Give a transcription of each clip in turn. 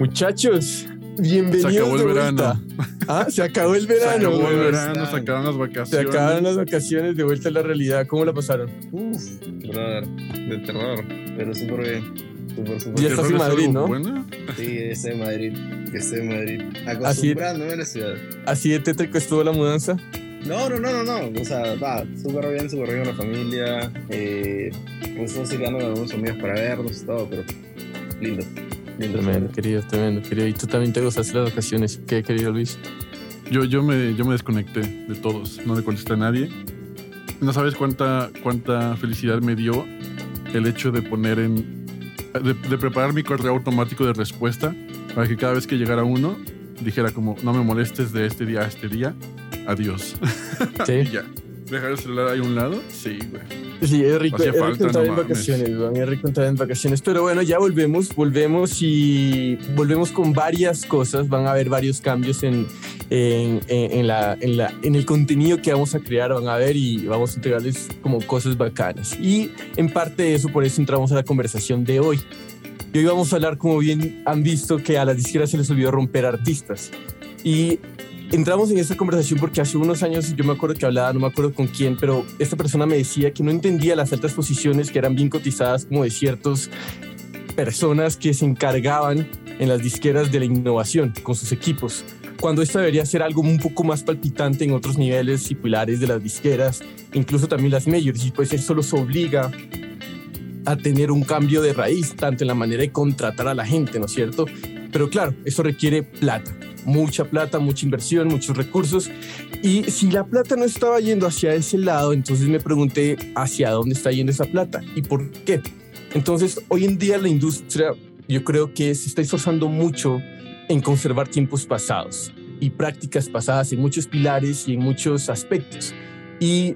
Muchachos, bienvenidos. Se acabó el de verano. Ah, se acabó el Se verano. acabó el verano, se acabaron las Se vacaciones. acabaron las vacaciones de vuelta a la realidad. ¿Cómo la pasaron? Uf, brother, de terror, pero súper bien. Súper, súper Ya bien. estás ¿Terror en Madrid, ¿no? Sí, estoy en Madrid, estoy en Madrid. Acostumbrándome a la ciudad. ¿Así de tétrico estuvo la mudanza? No, no, no, no, no. O sea, va, súper bien, súper bien con la familia. Eh, pues estoy quedando con algunos amigos para vernos y todo, pero lindo. Tremendo, querido, tremendo, querido. Y tú también te gozaste las vacaciones. ¿Qué, querido Luis? Yo, yo, me, yo me desconecté de todos, no le contesté a nadie. No sabes cuánta, cuánta felicidad me dio el hecho de poner en. De, de preparar mi correo automático de respuesta para que cada vez que llegara uno dijera como no me molestes de este día a este día, adiós. y Sí, ya. Dejar el celular ahí a un lado, sí, güey. sí es rico, es rico entrar no en mames. vacaciones, weón, es rico entrar en vacaciones. Pero bueno, ya volvemos, volvemos y volvemos con varias cosas. Van a haber varios cambios en, en, en- en la, en, la, en el contenido que vamos a crear, van a ver y vamos a entregarles como cosas bacanas. Y en parte de eso, por eso entramos a la conversación de hoy. Y hoy vamos a hablar, como bien han visto, que a las disqueras se les olvidó romper artistas. Y entramos en esta conversación porque hace unos años yo me acuerdo que hablaba, no me acuerdo con quién, pero esta persona me decía que no entendía las altas posiciones que eran bien cotizadas como de ciertas personas que se encargaban en las disqueras de la innovación con sus equipos, cuando esto debería ser algo un poco más palpitante en otros niveles y pilares de las disqueras, incluso también las majors, y pues eso los obliga a tener un cambio de raíz, tanto en la manera de contratar a la gente, ¿no es cierto? Pero claro, eso requiere plata, mucha plata, mucha inversión, muchos recursos. Y si la plata no estaba yendo hacia ese lado, entonces me pregunté hacia dónde está yendo esa plata y por qué. Entonces, hoy en día la industria, yo creo que se está esforzando mucho en conservar tiempos pasados y prácticas pasadas en muchos pilares y en muchos aspectos. Y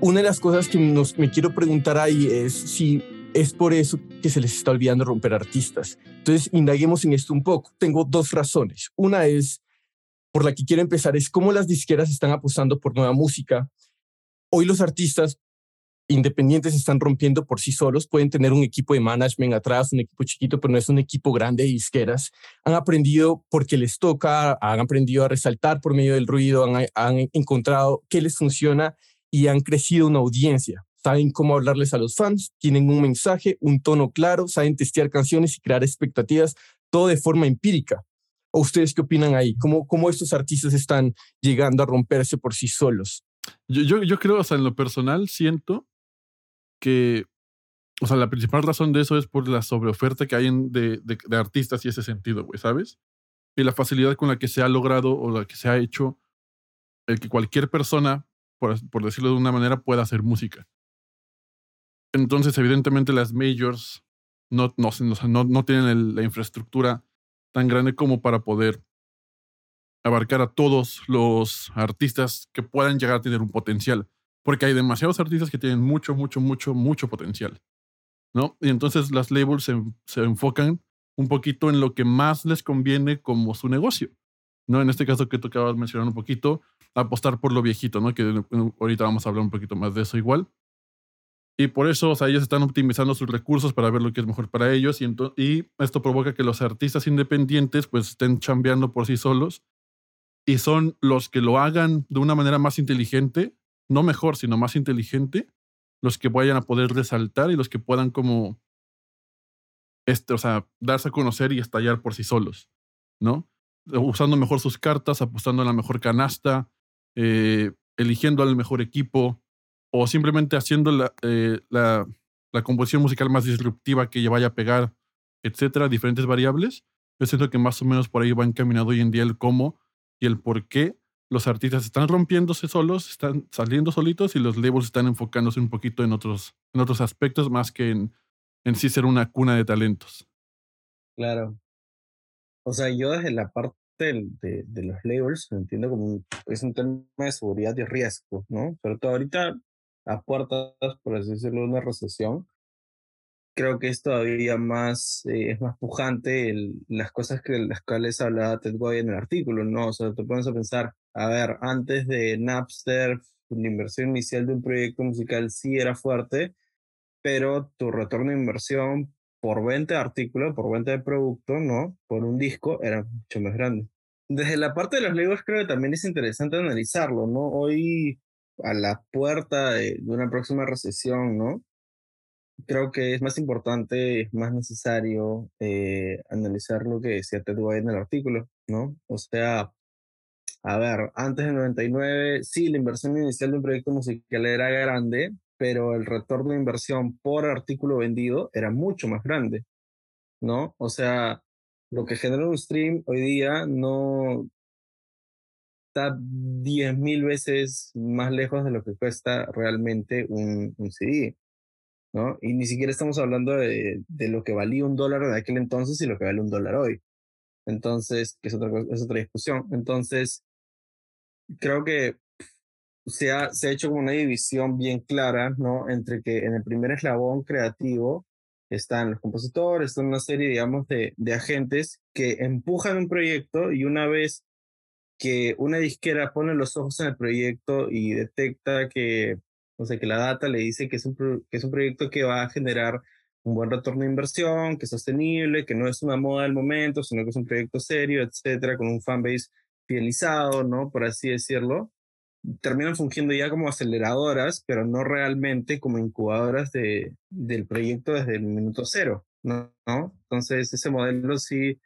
una de las cosas que nos, me quiero preguntar ahí es si es por eso que se les está olvidando romper artistas. Entonces, indaguemos en esto un poco. Tengo dos razones. Una es, por la que quiero empezar, es cómo las disqueras están apostando por nueva música. Hoy los artistas independientes están rompiendo por sí solos, pueden tener un equipo de management atrás, un equipo chiquito, pero no es un equipo grande de disqueras. Han aprendido porque les toca, han aprendido a resaltar por medio del ruido, han, han encontrado qué les funciona y han crecido una audiencia. Saben cómo hablarles a los fans, tienen un mensaje, un tono claro, saben testear canciones y crear expectativas, todo de forma empírica. ¿O ustedes qué opinan ahí? ¿Cómo, cómo estos artistas están llegando a romperse por sí solos? Yo, yo, creo, o sea, en lo personal siento que, o sea, la principal razón de eso es por la sobreoferta que hay en, de, de, de artistas y ese sentido, güey, ¿sabes? Y la facilidad con la que se ha logrado o la que se ha hecho el que cualquier persona, por, por decirlo de una manera, pueda hacer música. Entonces, evidentemente, las majors no, no, tienen la infraestructura tan grande como para poder abarcar a todos los artistas que puedan llegar a tener un potencial. Porque hay demasiados artistas que tienen mucho, mucho, mucho, mucho potencial. ¿No? Y entonces las labels se, se enfocan un poquito en lo que más les conviene como su negocio. ¿No? En este caso que de mencionar un poquito, apostar por lo viejito, ¿no? Que ahorita vamos a hablar un poquito más de eso igual. Y por eso, o sea, ellos están optimizando sus recursos para ver lo que es mejor para ellos y, esto provoca que los artistas independientes pues estén chambeando por sí solos y son los que lo hagan de una manera más inteligente, no mejor, sino más inteligente, los que vayan a poder resaltar y los que puedan como, este, o sea, darse a conocer y estallar por sí solos, ¿no? Usando mejor sus cartas, apostando a la mejor canasta, eh, eligiendo al mejor equipo o simplemente haciendo la, eh, la, la composición musical más disruptiva que ya vaya a pegar, etcétera, diferentes variables. Yo siento que más o menos por ahí va encaminado hoy en día el cómo y el por qué los artistas están rompiéndose solos, están saliendo solitos y los labels están enfocándose un poquito en otros, en otros aspectos más que en, en sí ser una cuna de talentos. Claro. O sea, yo desde la parte de, de los labels entiendo como es un tema de seguridad y riesgo, ¿no? Sobre todo ahorita a puertas, por así decirlo, de una recesión, creo que es todavía más, eh, es más pujante el- las cosas que las cuales hablaba Ted Goy en el artículo, ¿no? O sea, te pones a pensar, a ver, antes de Napster, la inversión inicial de un proyecto musical sí era fuerte, pero tu retorno de inversión por venta de artículo, por venta de producto, ¿no? Por un disco, era mucho más grande. Desde la parte de los labels creo que también es interesante analizarlo, ¿no? Hoy a la puerta de, una próxima recesión, ¿no? Creo que es más importante, es más necesario eh, analizar lo que decía Ted White en el artículo, ¿no? O sea, a ver, antes del 99, sí, la inversión inicial de un proyecto musical era grande, pero el retorno de inversión por artículo vendido era mucho más grande, ¿no? O sea, lo que genera un stream hoy día no está 10.000 veces más lejos de lo que cuesta realmente un, CD, ¿no? Y ni siquiera estamos hablando de, lo que valía un dólar en aquel entonces y lo que vale un dólar hoy. Entonces, es otra, es otra discusión. Entonces, creo que se ha, se ha hecho como una división bien clara, ¿no? Entre que en el primer eslabón creativo están los compositores, están una serie, digamos, de, de agentes que empujan un proyecto y una vez que una disquera pone los ojos en el proyecto y detecta que, o sea, que la data le dice que es un, que es un proyecto que va a generar un buen retorno de inversión, que es sostenible, que no es una moda del momento, sino que es un proyecto serio, etcétera, con un fanbase fidelizado, ¿no? Por así decirlo terminan fungiendo ya como aceleradoras, pero no realmente como incubadoras de, del proyecto desde el minuto cero, ¿no? Entonces, ese modelo sí,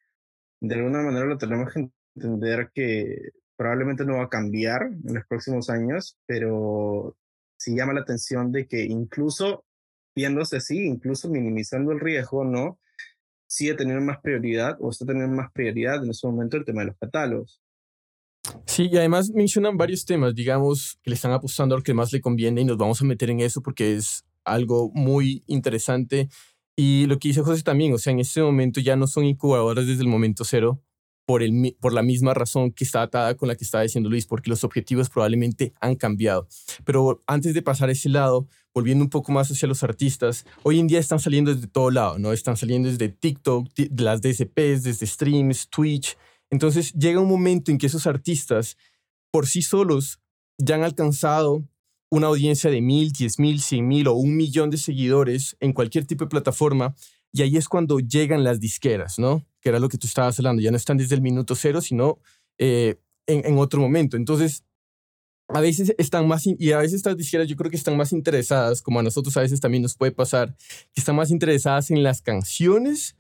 de alguna manera lo tenemos que entender que probablemente no va a cambiar en los próximos años, pero sí llama la atención de que incluso viéndose así, incluso minimizando el riesgo, ¿no? Sigue teniendo más prioridad o está teniendo más prioridad en ese momento el tema de los catálogos. Sí, y además mencionan varios temas, digamos, que le están apostando a lo que más le conviene y nos vamos a meter en eso porque es algo muy interesante. Y lo que dice José también, o sea, en este momento ya no son incubadoras desde el momento cero por, la misma razón que está atada con la que estaba diciendo Luis, porque los objetivos probablemente han cambiado. Pero antes de pasar a ese lado, volviendo un poco más hacia los artistas, hoy en día están saliendo desde todo lado, ¿no? Están saliendo desde TikTok, las DSPs, desde streams, Twitch, entonces llega un momento en que esos artistas por sí solos ya han alcanzado una audiencia de mil, diez mil, cien mil o un millón de seguidores en cualquier tipo de plataforma. Y ahí es cuando llegan las disqueras, ¿no? Que era lo que tú estabas hablando. Ya no están desde el minuto cero, sino eh, en, en, otro momento. Entonces, a veces están más, y a veces estas disqueras yo creo que están más interesadas, como a nosotros a veces también nos puede pasar, que están más interesadas en las canciones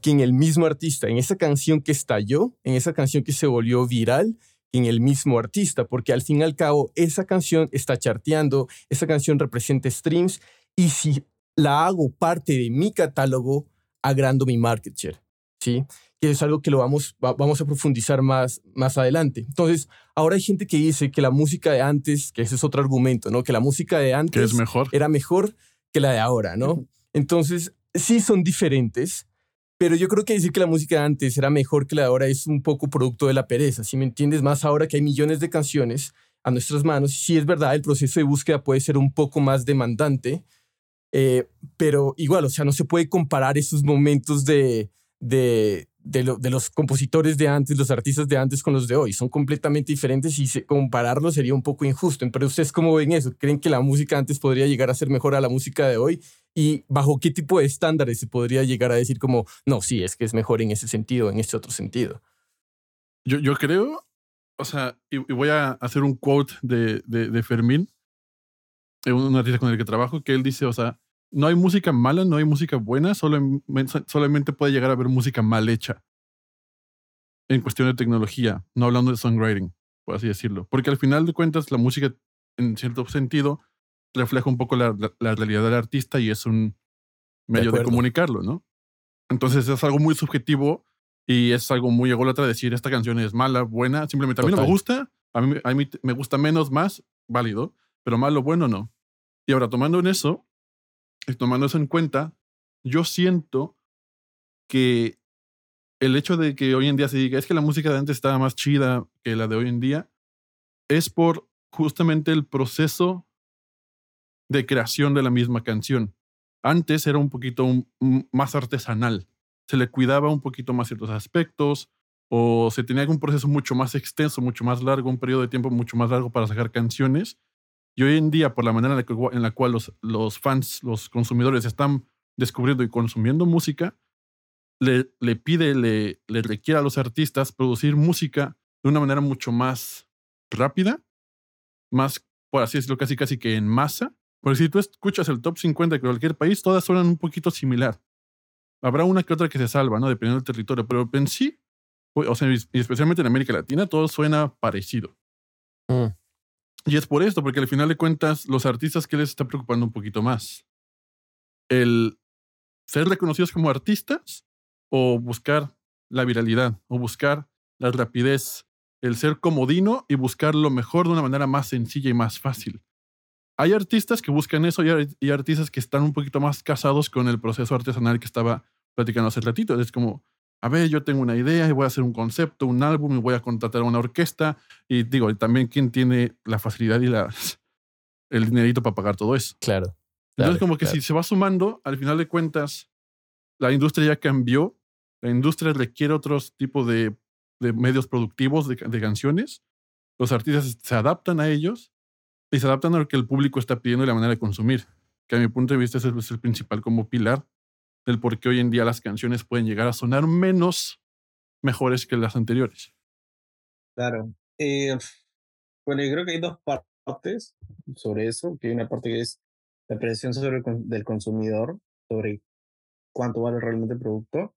que en el mismo artista, en esa canción que estalló, en esa canción que se volvió viral, en el mismo artista, porque al fin y al cabo esa canción está charteando, esa canción representa streams y si la hago parte de mi catálogo, agrando mi market share, ¿sí? Que es algo que lo vamos, vamos a profundizar más, más adelante. Entonces, ahora hay gente que dice que la música de antes, que ese es otro argumento, ¿no? Que la música de antes es mejor. era mejor que la de ahora, ¿no? Entonces, sí son diferentes, pero yo creo que decir que la música de antes era mejor que la de ahora es un poco producto de la pereza, si me entiendes? Más ahora que hay millones de canciones a nuestras manos, sí es verdad, el proceso de búsqueda puede ser un poco más demandante, eh, pero igual, o sea, no se puede comparar esos momentos de, de, de, los compositores de antes, los artistas de antes con los de hoy. Son completamente diferentes y compararlos sería un poco injusto. Pero ustedes cómo ven eso? ¿Creen que la música antes podría llegar a ser mejor a la música de hoy? ¿Y bajo qué tipo de estándares se podría llegar a decir como, no, sí, es que es mejor en ese sentido, en este otro sentido? Yo, yo creo, o sea, y, voy a hacer un quote de, de, de Fermín, un artista con el que trabajo, que él dice, o sea, no hay música mala, no hay música buena, solamente puede llegar a haber música mal hecha. En cuestión de tecnología, no hablando de songwriting, por así decirlo. Porque al final de cuentas, la música, en cierto sentido, refleja un poco la, realidad del artista y es un medio de, comunicarlo, ¿no? Entonces es algo muy subjetivo y es algo muy ególatra decir esta canción es mala, buena, simplemente a mí no me gusta, a mí, a mí me gusta menos, más, válido, pero malo, bueno, no. Y ahora, tomando en eso, tomando eso en cuenta, yo siento que el hecho de que hoy en día se diga es que la música de antes estaba más chida que la de hoy en día, es por justamente el proceso de creación de la misma canción. Antes era un poquito más artesanal, se le cuidaba un poquito más ciertos aspectos o se tenía un proceso mucho más extenso, mucho más largo, un periodo de tiempo mucho más largo para sacar canciones y hoy en día, por la manera en la, cual los, los fans, los consumidores están descubriendo y consumiendo música, le, le pide, le, le requiere a los artistas producir música de una manera mucho más rápida, más, por así decirlo, casi casi que en masa. Porque si tú escuchas el top 50 de cualquier país, todas suenan un poquito similar. Habrá una que otra que se salva, ¿no? Dependiendo del territorio, pero en sí, o sea, especialmente en América Latina, todo suena parecido. Mm. Y es por esto, porque al final de cuentas, los artistas que les está preocupando un poquito más. El ser reconocidos como artistas o buscar la viralidad o buscar la rapidez, el ser comodino y buscar lo mejor de una manera más sencilla y más fácil. Hay artistas que buscan eso y hay artistas que están un poquito más casados con el proceso artesanal que estaba platicando hace ratito. Es como, a ver, yo tengo una idea y voy a hacer un concepto, un álbum y voy a contratar a una orquesta. Y digo, también quién tiene la facilidad y la, el dinerito para pagar todo eso. Claro. Entonces, como que si se va sumando, al final de cuentas, la industria ya cambió. La industria requiere otros tipos de, de medios productivos de, de, canciones. Los artistas se adaptan a ellos y se adaptan a lo que el público está pidiendo y la manera de consumir. Que a mi punto de vista es el, es el principal como pilar del por qué hoy en día las canciones pueden llegar a sonar menos mejores que las anteriores. Claro. Eh, bueno, yo creo que hay dos partes sobre eso, que hay una parte que es la presión sobre el, del consumidor, sobre cuánto vale realmente el producto,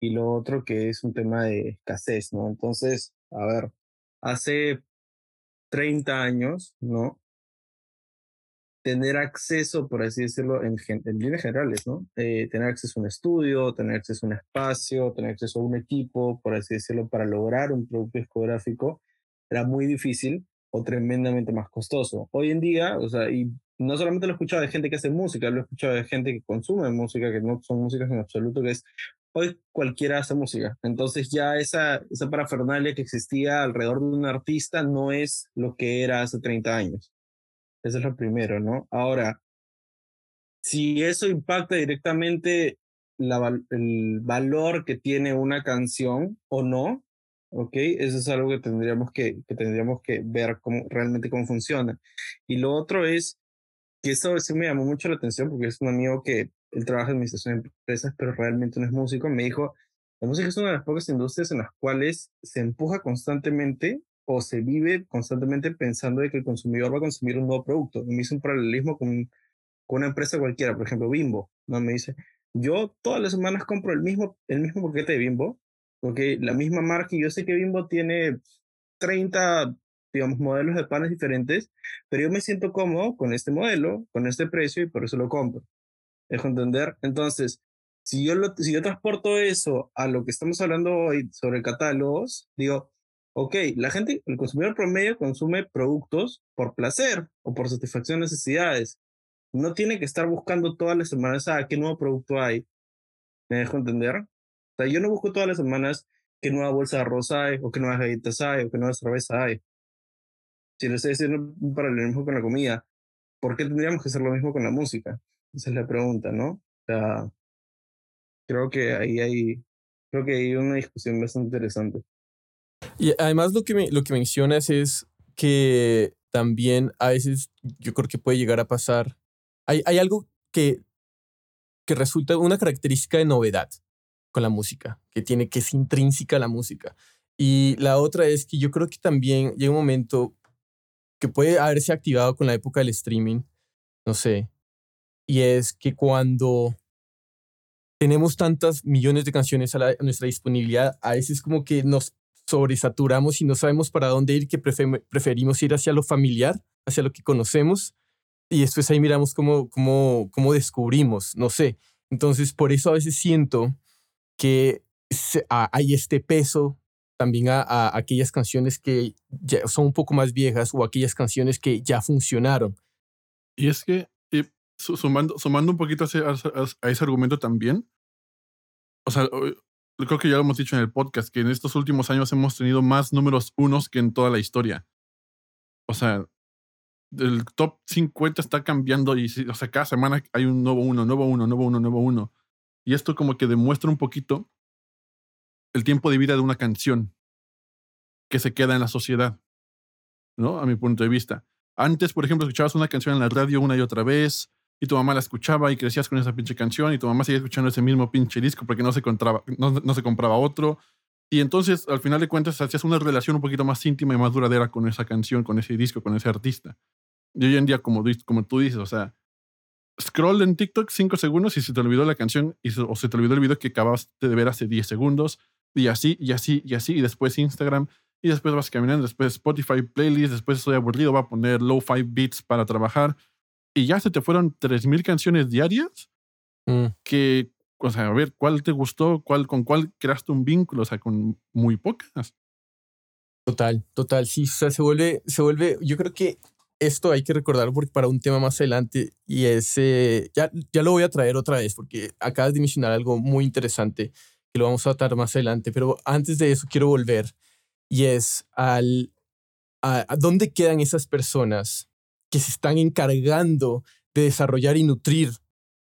y lo otro que es un tema de escasez, ¿no? Entonces, a ver, hace 30 años, ¿no? Tener acceso, por así decirlo, en, en líneas generales, ¿no? Eh, tener acceso a un estudio, tener acceso a un espacio, tener acceso a un equipo, por así decirlo, para lograr un producto discográfico, era muy difícil o tremendamente más costoso. Hoy en día, o sea, y no solamente lo he escuchado de gente que hace música, lo he escuchado de gente que consume música, que no son músicas en absoluto, que es hoy cualquiera hace música. Entonces ya esa, esa parafernalia que existía alrededor de un artista no es lo que era hace 30 años. Eso es lo primero, ¿no? Ahora, si eso impacta directamente la, el valor que tiene una canción o no, ¿ok? Eso es algo que tendríamos que, que tendríamos que ver cómo, realmente cómo funciona. Y lo otro es que eso sí me llamó mucho la atención porque es un amigo que él trabaja en administración de empresas, pero realmente no es músico. Me dijo, la música es una de las pocas industrias en las cuales se empuja constantemente o se vive constantemente pensando de que el consumidor va a consumir un nuevo producto. Me hizo un paralelismo con, con una empresa cualquiera, por ejemplo, Bimbo. ¿no? Me dice, yo todas las semanas compro el mismo, el mismo paquete de Bimbo, porque la misma marca, y yo sé que Bimbo tiene 30, digamos, modelos de panes diferentes, pero yo me siento cómodo con este modelo, con este precio, y por eso lo compro. ¿Dejo entender? Entonces, si yo, lo, si yo transporto eso a lo que estamos hablando hoy sobre catálogos, digo, ok, la gente, el consumidor promedio consume productos por placer o por satisfacción de necesidades. No tiene que estar buscando todas las semanas, ah, ¿qué nuevo producto hay? ¿Me dejo entender? O sea, yo no busco todas las semanas qué nueva bolsa de arroz hay, o qué nuevas galletas hay, o qué nueva cerveza hay. Si le estoy diciendo un paralelismo con la comida, ¿por qué tendríamos que hacer lo mismo con la música? Esa es la pregunta, ¿no? O sea, creo que ahí hay, creo que hay una discusión bastante interesante. Y además lo que, me, lo que mencionas es que también a veces yo creo que puede llegar a pasar, hay, hay algo que, que resulta una característica de novedad con la música, que tiene que es intrínseca a la música. Y la otra es que yo creo que también llega un momento que puede haberse activado con la época del streaming, no sé, y es que cuando tenemos tantas millones de canciones a, a nuestra disponibilidad, a veces como que nos sobresaturamos y no sabemos para dónde ir, que preferimos ir hacia lo familiar, hacia lo que conocemos, y después ahí miramos cómo, cómo, cómo descubrimos, no sé. Entonces, por eso a veces siento que hay este peso también a, aquellas canciones que son un poco más viejas o aquellas canciones que ya funcionaron. Y es que, sumando, sumando un poquito a ese argumento también, o sea, creo que ya lo hemos dicho en el podcast, que en estos últimos años hemos tenido más números unos que en toda la historia. O sea, el top 50 está cambiando y, o sea, cada semana hay un nuevo uno, nuevo uno, nuevo uno, nuevo uno. Y esto como que demuestra un poquito el tiempo de vida de una canción que se queda en la sociedad, ¿no? A mi punto de vista. Antes, por ejemplo, escuchabas una canción en la radio una y otra vez, y tu mamá la escuchaba y crecías con esa pinche canción y tu mamá seguía escuchando ese mismo pinche disco porque no se, compraba, no, no se compraba otro. Y entonces, al final de cuentas, hacías una relación un poquito más íntima y más duradera con esa canción, con ese disco, con ese artista. Y hoy en día, como, como tú dices, o sea, scroll en TikTok cinco segundos y se te olvidó la canción y o se te olvidó el video que acabaste de ver hace 10 segundos y así, y así, y así, y después Instagram, y después vas caminando, después Spotify playlist, después estoy aburrido, va a poner low five beats para trabajar y ya se te fueron 3.000 canciones diarias Mm. que, o sea, a ver, ¿cuál te gustó? ¿Cuál, ¿Con cuál creaste un vínculo? O sea, con muy pocas. Total, total, sí, o sea, se vuelve, se vuelve, yo creo que esto hay que recordarlo porque para un tema más adelante y es, eh, ya, ya lo voy a traer otra vez porque acabas de mencionar algo muy interesante que lo vamos a tratar más adelante, pero antes de eso quiero volver y es al, a, a dónde quedan esas personas que se están encargando de desarrollar y nutrir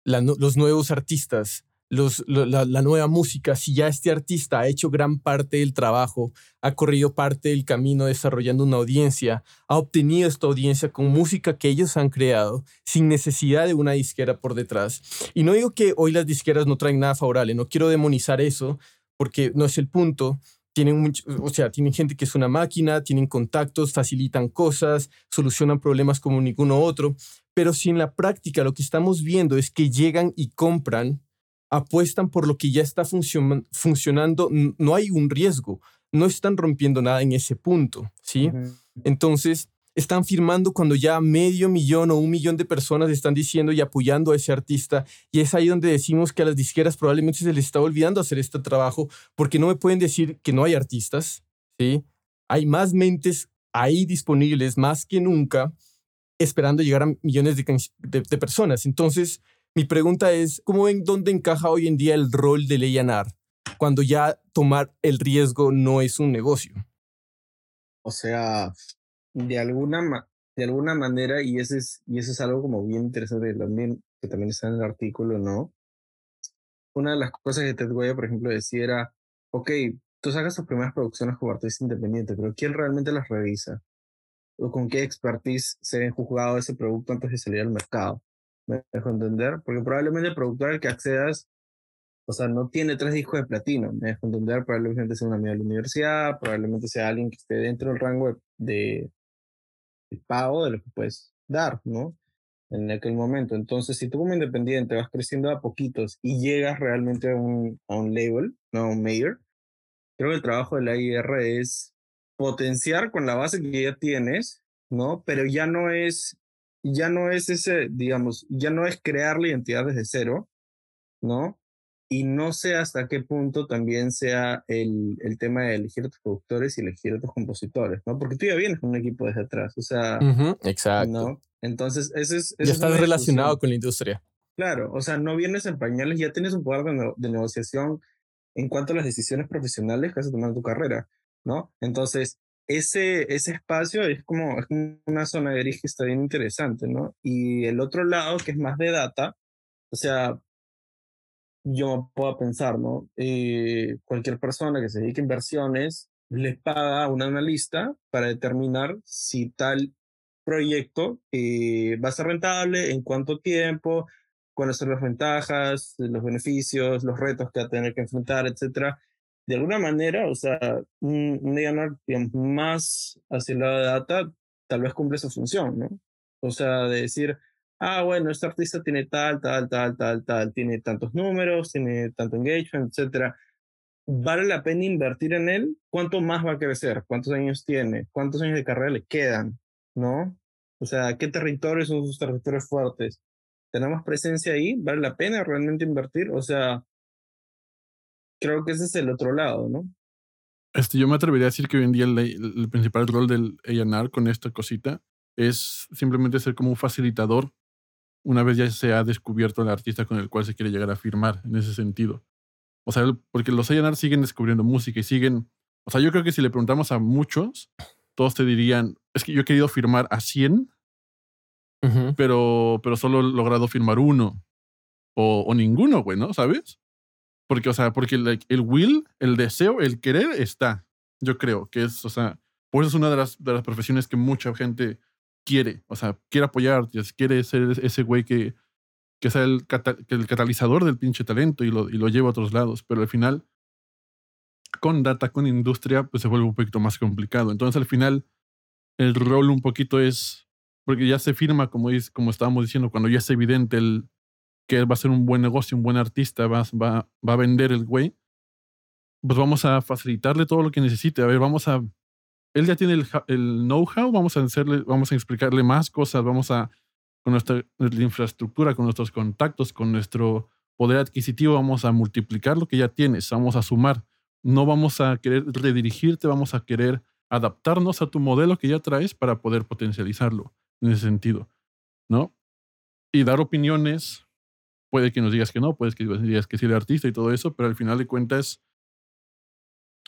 los nuevos artistas, la, nueva música, si ya este artista ha hecho gran parte del trabajo, ha corrido parte del camino desarrollando una audiencia, ha obtenido esta audiencia con música que ellos han creado sin necesidad de una disquera por detrás. Y no digo que hoy las disqueras no traen nada favorable, no quiero demonizar eso porque no es el punto. Tienen mucho, o sea, tienen gente que es una máquina, tienen contactos, facilitan cosas, solucionan problemas como ninguno otro, pero si en la práctica lo que estamos viendo es que llegan y compran apuestan por lo que ya está funcion funcionando, no hay un riesgo, no están rompiendo nada en ese punto, ¿sí? Uh -huh. Entonces, están firmando cuando ya medio millón o un millón de personas están diciendo y apoyando a ese artista, y es ahí donde decimos que a las disqueras probablemente se les está olvidando hacer este trabajo, porque no me pueden decir que no hay artistas, ¿sí? Hay más mentes ahí disponibles, más que nunca, esperando llegar a millones de, de, de personas. Entonces, mi pregunta es, ¿cómo ven dónde encaja hoy en día el rol del A&R cuando ya tomar el riesgo no es un negocio? O sea, de alguna, de alguna manera, y, ese es, y eso es algo como bien interesante también, que también está en el artículo, ¿no? Una de las cosas que Ted Goya, por ejemplo, decía era, ok, tú sacas tus primeras producciones como artista independiente, pero ¿quién realmente las revisa? ¿O con qué expertise se ha juzgado ese producto antes de salir al mercado? me dejo entender, porque probablemente el productor al que accedas, o sea, no tiene tres discos de platino, me dejo entender, probablemente sea un amigo de la universidad, probablemente sea alguien que esté dentro del rango de, de pago de lo que puedes dar, ¿no? En aquel momento. Entonces, si tú como independiente vas creciendo a poquitos y llegas realmente a un, a un label, no a un mayor, creo que el trabajo de la IR es potenciar con la base que ya tienes, ¿no? Pero ya no es ya no es ese, digamos, ya no es crear la identidad desde cero, ¿no? Y no sé hasta qué punto también sea el, el tema de elegir a tus productores y elegir a tus compositores, ¿no? Porque tú ya vienes con un equipo desde atrás, o sea, uh -huh, exacto. ¿no? Entonces, ese es... ya estás relacionado con la industria. Claro, o sea, no vienes en pañales, ya tienes un poder de, ne de negociación en cuanto a las decisiones profesionales que vas a tomar en tu carrera, ¿no? Entonces, ese, ese espacio es como, es como una zona gris que está bien interesante, ¿no? Y el otro lado, que es más de data, o sea, yo puedo pensar, ¿no? Eh, cualquier persona que se dedique a inversiones les paga a un analista para determinar si tal proyecto eh, va a ser rentable, en cuánto tiempo, cuáles son las ventajas, los beneficios, los retos que va a tener que enfrentar, etcétera de alguna manera, o sea, un, digamos, más hacia de data, tal vez cumple su función, ¿no? O sea, de decir, ah, bueno, este artista tiene tal, tal, tal, tal, tal, tiene tantos números, tiene tanto engagement, etcétera. ¿Vale la pena invertir en él? ¿Cuánto más va a crecer? ¿Cuántos años tiene? ¿Cuántos años de carrera le quedan? ¿No? O sea, ¿qué territorios son sus territorios fuertes? ¿Tenemos presencia ahí? ¿Vale la pena realmente invertir? O sea, creo que ese es el otro lado, ¿no? Este, yo me atrevería a decir que hoy en día el, el principal rol del A&R con esta cosita es simplemente ser como un facilitador una vez ya se ha descubierto el artista con el cual se quiere llegar a firmar en ese sentido. O sea, porque los A&R siguen descubriendo música y siguen... O sea, yo creo que si le preguntamos a muchos, todos te dirían, es que yo he querido firmar a 100, uh -huh. pero, pero solo he logrado firmar uno. O, o ninguno, güey, ¿no? ¿Sabes? Porque, o sea, porque like, el will, el deseo, el querer está. Yo creo que es, o sea, por eso es una de las, de las profesiones que mucha gente quiere. O sea, quiere apoyar, quiere ser ese güey que, que sea el, el catalizador del pinche talento y lo, y lo lleve a otros lados. Pero al final, con data, con industria, pues se vuelve un poquito más complicado. Entonces al final, el rol un poquito es, porque ya se firma, como, es, como estábamos diciendo, cuando ya es evidente el, que va a ser un buen negocio, un buen artista, va, va, va a vender el güey, pues vamos a facilitarle todo lo que necesite. A ver, vamos a... Él ya tiene el, know-how, vamos a hacerle, vamos a explicarle más cosas, vamos a con nuestra, infraestructura, con nuestros contactos, con nuestro poder adquisitivo, vamos a multiplicar lo que ya tienes, vamos a sumar. No vamos a querer redirigirte, vamos a querer adaptarnos a tu modelo que ya traes para poder potencializarlo en ese sentido, ¿no? Y dar opiniones, puede que nos digas que no, puede que nos digas que sí el artista y todo eso, pero al final de cuentas,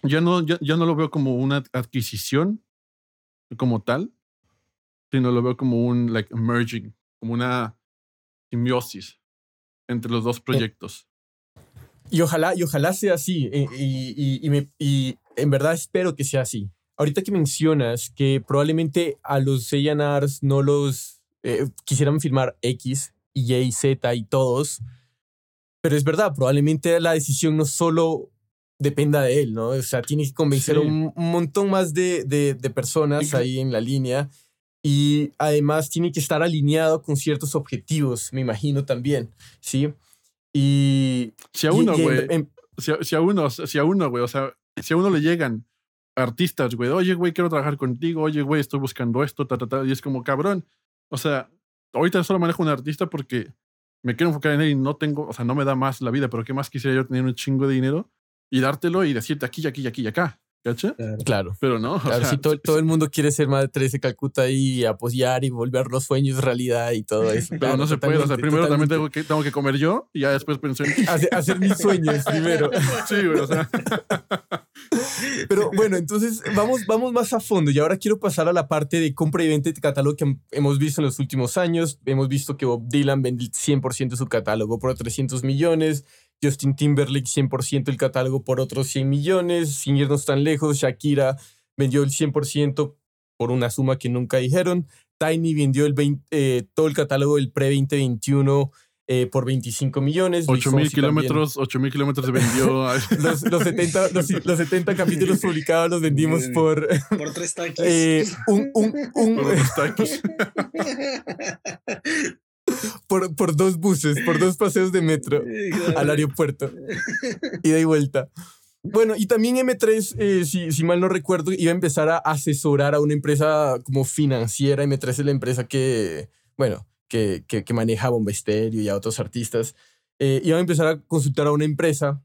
ya no, ya, ya no lo veo como una adquisición como tal, sino lo veo como un like merging, como una simbiosis entre los dos proyectos. Y ojalá, y ojalá sea así, eh, y, y, me, y, en verdad espero que sea así. Ahorita que mencionas que probablemente a los A&Rs no los eh, quisieran filmar X y Y, Z y todos, pero es verdad, probablemente la decisión no solo dependa de él, ¿no? O sea, tiene que convencer a un, montón más de, de, de personas ahí en la línea y además tiene que estar alineado con ciertos objetivos, me imagino también, ¿sí? Y... Si a uno, güey, si, a uno, si a uno, güey, o sea, si a uno le llegan artistas, güey, oye, güey, quiero trabajar contigo, oye, güey, estoy buscando esto, ta, ta, ta, y es como, cabrón, o sea, ahorita solo manejo un artista porque me quiero enfocar en él y no tengo, o sea, no me da más la vida, pero ¿qué más quisiera yo tener un chingo de dinero y dártelo y decirte aquí, aquí, aquí, y acá? ¿Cacha? Claro. Pero no. Claro, sí, todo, todo, el mundo quiere ser Madre Teresa Calcuta y apoyar y volver los sueños realidad y todo eso. Pero no se puede. O sea, primero también tengo que, tengo que comer yo y ya después pensé en. Hacer, mis sueños primero. Sí, güey, o sea. Pero bueno, entonces vamos, vamos más a fondo y ahora quiero pasar a la parte de compra y venta de catálogo que hemos visto en los últimos años. Hemos visto que Bob Dylan vende 100% de su catálogo por 300 millones. Justin Timberlake 100% el catálogo por otros 100 millones, sin irnos tan lejos, Shakira vendió el 100% por una suma que nunca dijeron, Tiny vendió el eh, todo el catálogo del pre-2021 eh, por 25 millones. 8 mil kilómetros, 8 mil kilómetros se vendió. los, los, 70, los, 70 capítulos publicados los vendimos por... Por tres taquis. Eh, un, un, un, por tres taquis. por, por dos buses, por dos paseos de metro al aeropuerto. Ida y vuelta. Bueno, y también M3, eh, si, si, mal no recuerdo, iba a empezar a asesorar a una empresa como financiera. M3 es la empresa que, bueno, que, que, que maneja Bombesterio y a otros artistas. Eh, iba a empezar a consultar a una empresa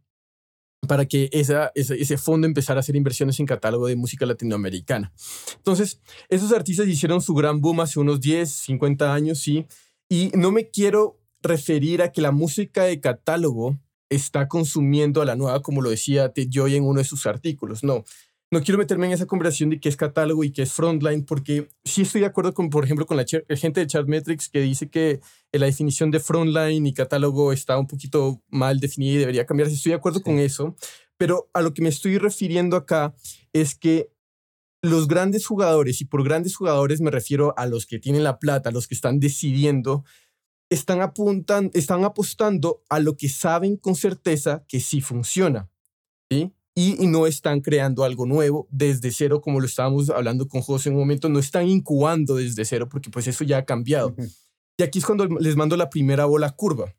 para que esa, ese, ese fondo empezara a hacer inversiones en catálogo de música latinoamericana. Entonces, esos artistas hicieron su gran boom hace unos 10, 50 años, sí. Y no me quiero referir a que la música de catálogo está consumiendo a la nueva, como lo decía Ted Joy en uno de sus artículos. No, no quiero meterme en esa conversación de qué es catálogo y qué es frontline, porque sí estoy de acuerdo con, por ejemplo, con la gente de Chartmetrics que dice que la definición de frontline y catálogo está un poquito mal definida y debería cambiarse. Estoy de acuerdo con eso, pero a lo que me estoy refiriendo acá es que los grandes jugadores, y por grandes jugadores me refiero a los que tienen la plata, a los que están decidiendo, están, apuntan, están apostando a lo que saben con certeza que sí funciona. ¿sí? Y, no están creando algo nuevo desde cero, como lo estábamos hablando con José en un momento, no están incubando desde cero, porque pues eso ya ha cambiado. Y aquí es cuando les mando la primera bola curva,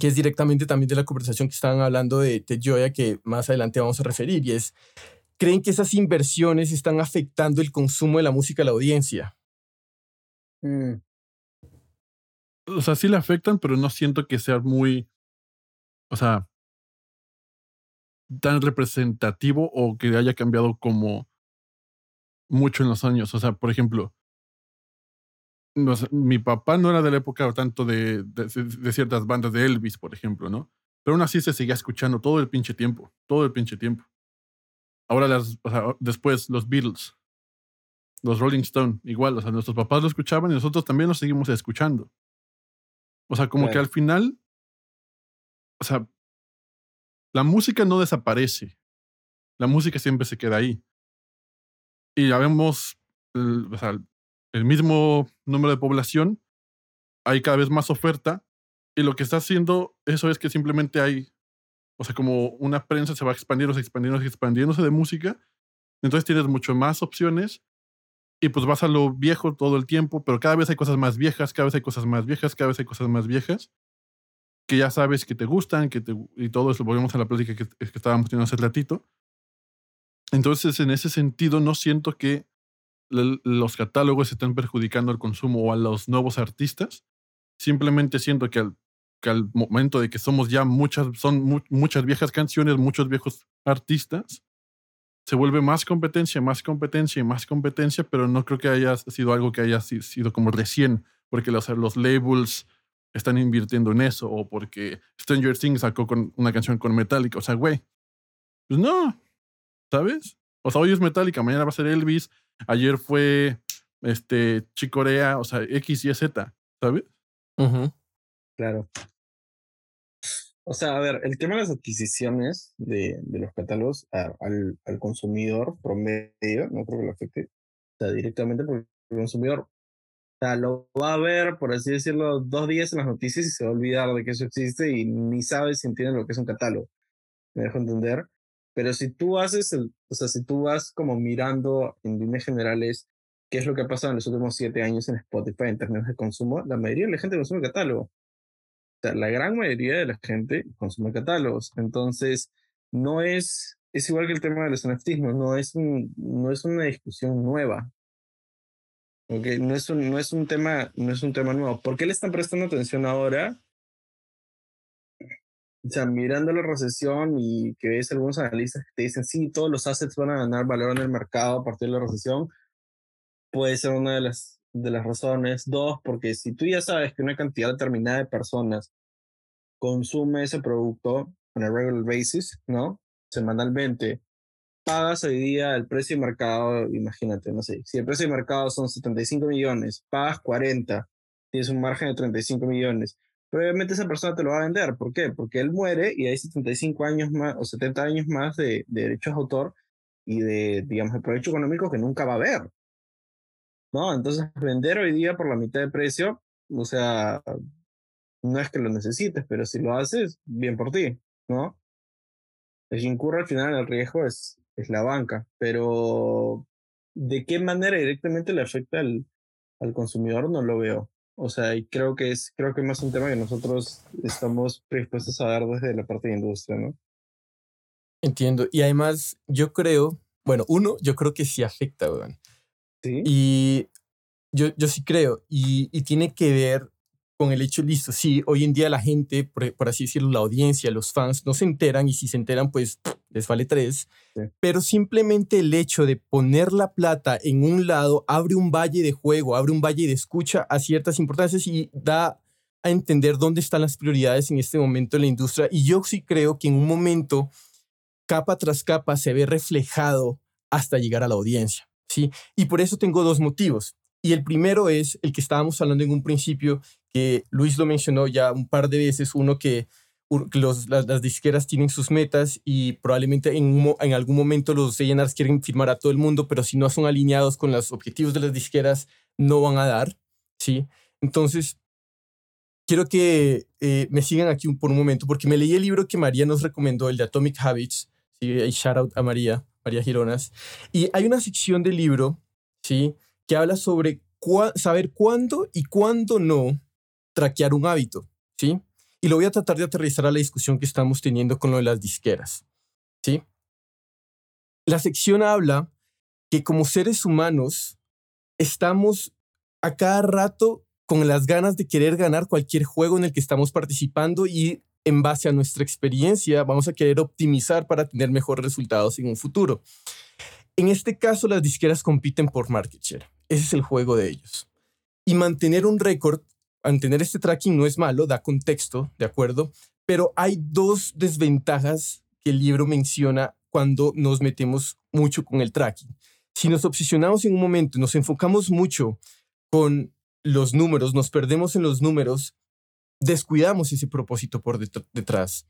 que es directamente también de la conversación que estaban hablando de, de Joya, que más adelante vamos a referir, y es ¿Creen que esas inversiones están afectando el consumo de la música a la audiencia? Mm. O sea, sí le afectan, pero no siento que sea muy, o sea, tan representativo o que haya cambiado como mucho en los años. O sea, por ejemplo, mi papá no era de la época tanto de, de, ciertas bandas de Elvis, por ejemplo, ¿no? Pero aún así se seguía escuchando todo el pinche tiempo, todo el pinche tiempo. Ahora las, o sea, después los Beatles, los Rolling Stone, igual, o sea, nuestros papás lo escuchaban y nosotros también lo seguimos escuchando. O sea, como que al final, o sea, la música no desaparece. La música siempre se queda ahí. Y ya vemos, el, o sea, el mismo número de población, hay cada vez más oferta, Y lo que está haciendo eso es que simplemente hay, o sea, como una prensa se va expandiendo, expandiendo, expandiéndose de música. Entonces tienes mucho más opciones y pues vas a lo viejo todo el tiempo, pero cada vez hay cosas más viejas, cada vez hay cosas más viejas, cada vez hay cosas más viejas que ya sabes que te gustan, que te, y todo eso, volvemos a la plática que, que estábamos teniendo hace ratito. Entonces, en ese sentido, no siento que los catálogos estén perjudicando al consumo o a los nuevos artistas. Simplemente siento que al, que al momento de que somos ya muchas, son muchas viejas canciones, muchos viejos artistas, se vuelve más competencia, más competencia y más competencia, pero no creo que haya sido algo que haya sido como recién, porque los, los labels están invirtiendo en eso o porque Stranger Things sacó con una canción con Metallica. O sea, güey, pues no, ¿sabes? O sea, hoy es Metallica, mañana va a ser Elvis, ayer fue este Chicorea, o sea, X y Z, ¿sabes? Claro. O sea, a ver, el tema de las adquisiciones de, los catálogos al, al consumidor promedio, no creo que lo afecte o sea, directamente porque el consumidor o sea, lo va a ver, por así decirlo, dos días en las noticias y se va a olvidar de que eso existe y ni sabe si entiende lo que es un catálogo. Me dejo entender. Pero si tú haces, el, o sea, si tú vas como mirando en líneas generales qué es lo que ha pasado en los últimos siete años en Spotify en términos de consumo, la mayoría de la gente consume catálogo. Sea, la gran mayoría de la gente consume catálogos. Entonces, no es, es igual que el tema de los no, es, no es una discusión nueva. Okay, no es un, no es un tema, no es un tema nuevo. ¿Por qué le están prestando atención ahora? O sea, mirando la recesión y que ves algunos analistas que te dicen, sí, todos los assets van a ganar valor en el mercado a partir de la recesión, puede ser una de las, de las razones. Dos, porque si tú ya sabes que una cantidad determinada de personas consume ese producto on a regular basis, ¿no? Semanalmente, pagas hoy día el precio de mercado, imagínate, no sé, si el precio de mercado son 75 millones, pagas 40, tienes un margen de 35 millones. Probablemente esa persona te lo va a vender. ¿Por qué? Porque él muere y hay 75 años más o 70 años más de, derechos de autor y de, digamos, de provecho económico que nunca va a haber. ¿No? Entonces, vender hoy día por la mitad de precio, o sea, no es que lo necesites, pero si lo haces, bien por ti, ¿no? El que incurre al final el riesgo es, es la banca, pero ¿de qué manera directamente le afecta al, al consumidor? No lo veo. O sea, y creo que es creo que más un tema que nosotros estamos predispuestos a dar desde la parte de industria, ¿no? Entiendo. Y además, yo creo, bueno, uno, yo creo que sí afecta, weón. Sí. Y yo, yo sí creo. Y, y tiene que ver con el hecho, listo, sí, hoy en día la gente, por, así decirlo, la audiencia, los fans, no se enteran y si se enteran, pues les vale tres. Pero simplemente el hecho de poner la plata en un lado abre un valle de juego, abre un valle de escucha a ciertas importancias y da a entender dónde están las prioridades en este momento en la industria. Y yo sí creo que en un momento, capa tras capa, se ve reflejado hasta llegar a la audiencia. ¿Sí? Y por eso tengo dos motivos. Y el primero es el que estábamos hablando en un principio, que Luis lo mencionó ya un par de veces, uno que los, las, disqueras tienen sus metas y probablemente en, algún momento los A&Rs quieren firmar a todo el mundo, pero si no son alineados con los objetivos de las disqueras, no van a dar, ¿sí? Entonces, quiero que eh, me sigan aquí por un momento, porque me leí el libro que María nos recomendó, el de Atomic Habits, ¿sí? Shout out a María, María Gironas, y hay una sección del libro, ¿sí? Que habla sobre saber cuándo y cuándo no traquear un hábito, ¿sí? Y lo voy a tratar de aterrizar a la discusión que estamos teniendo con lo de las disqueras, ¿sí? La sección habla que como seres humanos estamos a cada rato con las ganas de querer ganar cualquier juego en el que estamos participando y en base a nuestra experiencia vamos a querer optimizar para tener mejores resultados en un futuro. En este caso, las disqueras compiten por market share. Ese es el juego de ellos. Y mantener un récord mantener este tracking no es malo, da contexto, ¿de acuerdo? Pero hay dos desventajas que el libro menciona cuando nos metemos mucho con el tracking. Si nos obsesionamos en un momento, nos enfocamos mucho con los números, nos perdemos en los números, descuidamos ese propósito por detrás.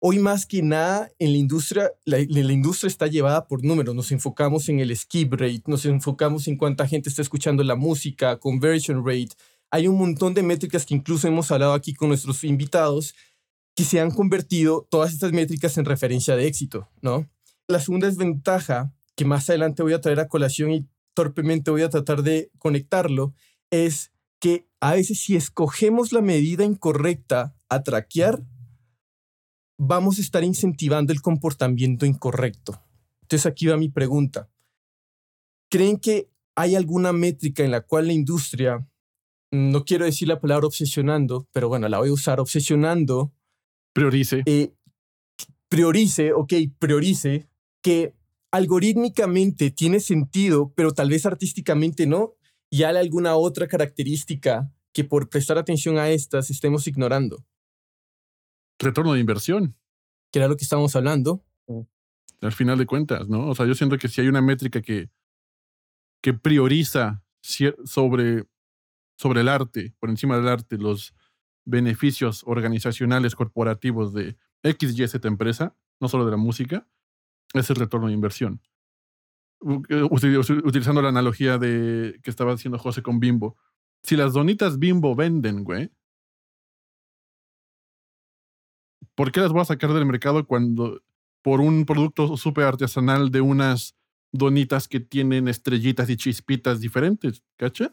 Hoy más que nada en la industria, la, industria está llevada por números. Nos enfocamos en el skip rate, nos enfocamos en cuánta gente está escuchando la música, conversion rate, hay un montón de métricas que incluso hemos hablado aquí con nuestros invitados que se han convertido todas estas métricas en referencia de éxito, ¿no? La segunda desventaja que más adelante voy a traer a colación y torpemente voy a tratar de conectarlo es que a veces si escogemos la medida incorrecta a traquear, vamos a estar incentivando el comportamiento incorrecto. Entonces aquí va mi pregunta. ¿Creen que hay alguna métrica en la cual la industria, no quiero decir la palabra obsesionando, pero bueno, la voy a usar, obsesionando, Priorice. eh, priorice, ok, priorice, que algorítmicamente tiene sentido, pero tal vez artísticamente no, y hay alguna otra característica que por prestar atención a estas estemos ignorando, Retorno de inversión, que era lo que estábamos hablando. al final de cuentas, ¿no? O sea, yo siento que si hay una métrica que, que prioriza sobre, sobre el arte, por encima del arte, los beneficios organizacionales corporativos de X, Y, Z empresa, no solo de la música, es el retorno de inversión. Utilizando la analogía de que estaba haciendo José con Bimbo. Si las donitas Bimbo venden, güey, ¿por qué las voy a sacar del mercado cuando por un producto súper artesanal de unas donitas que tienen estrellitas y chispitas diferentes? ¿Cachas?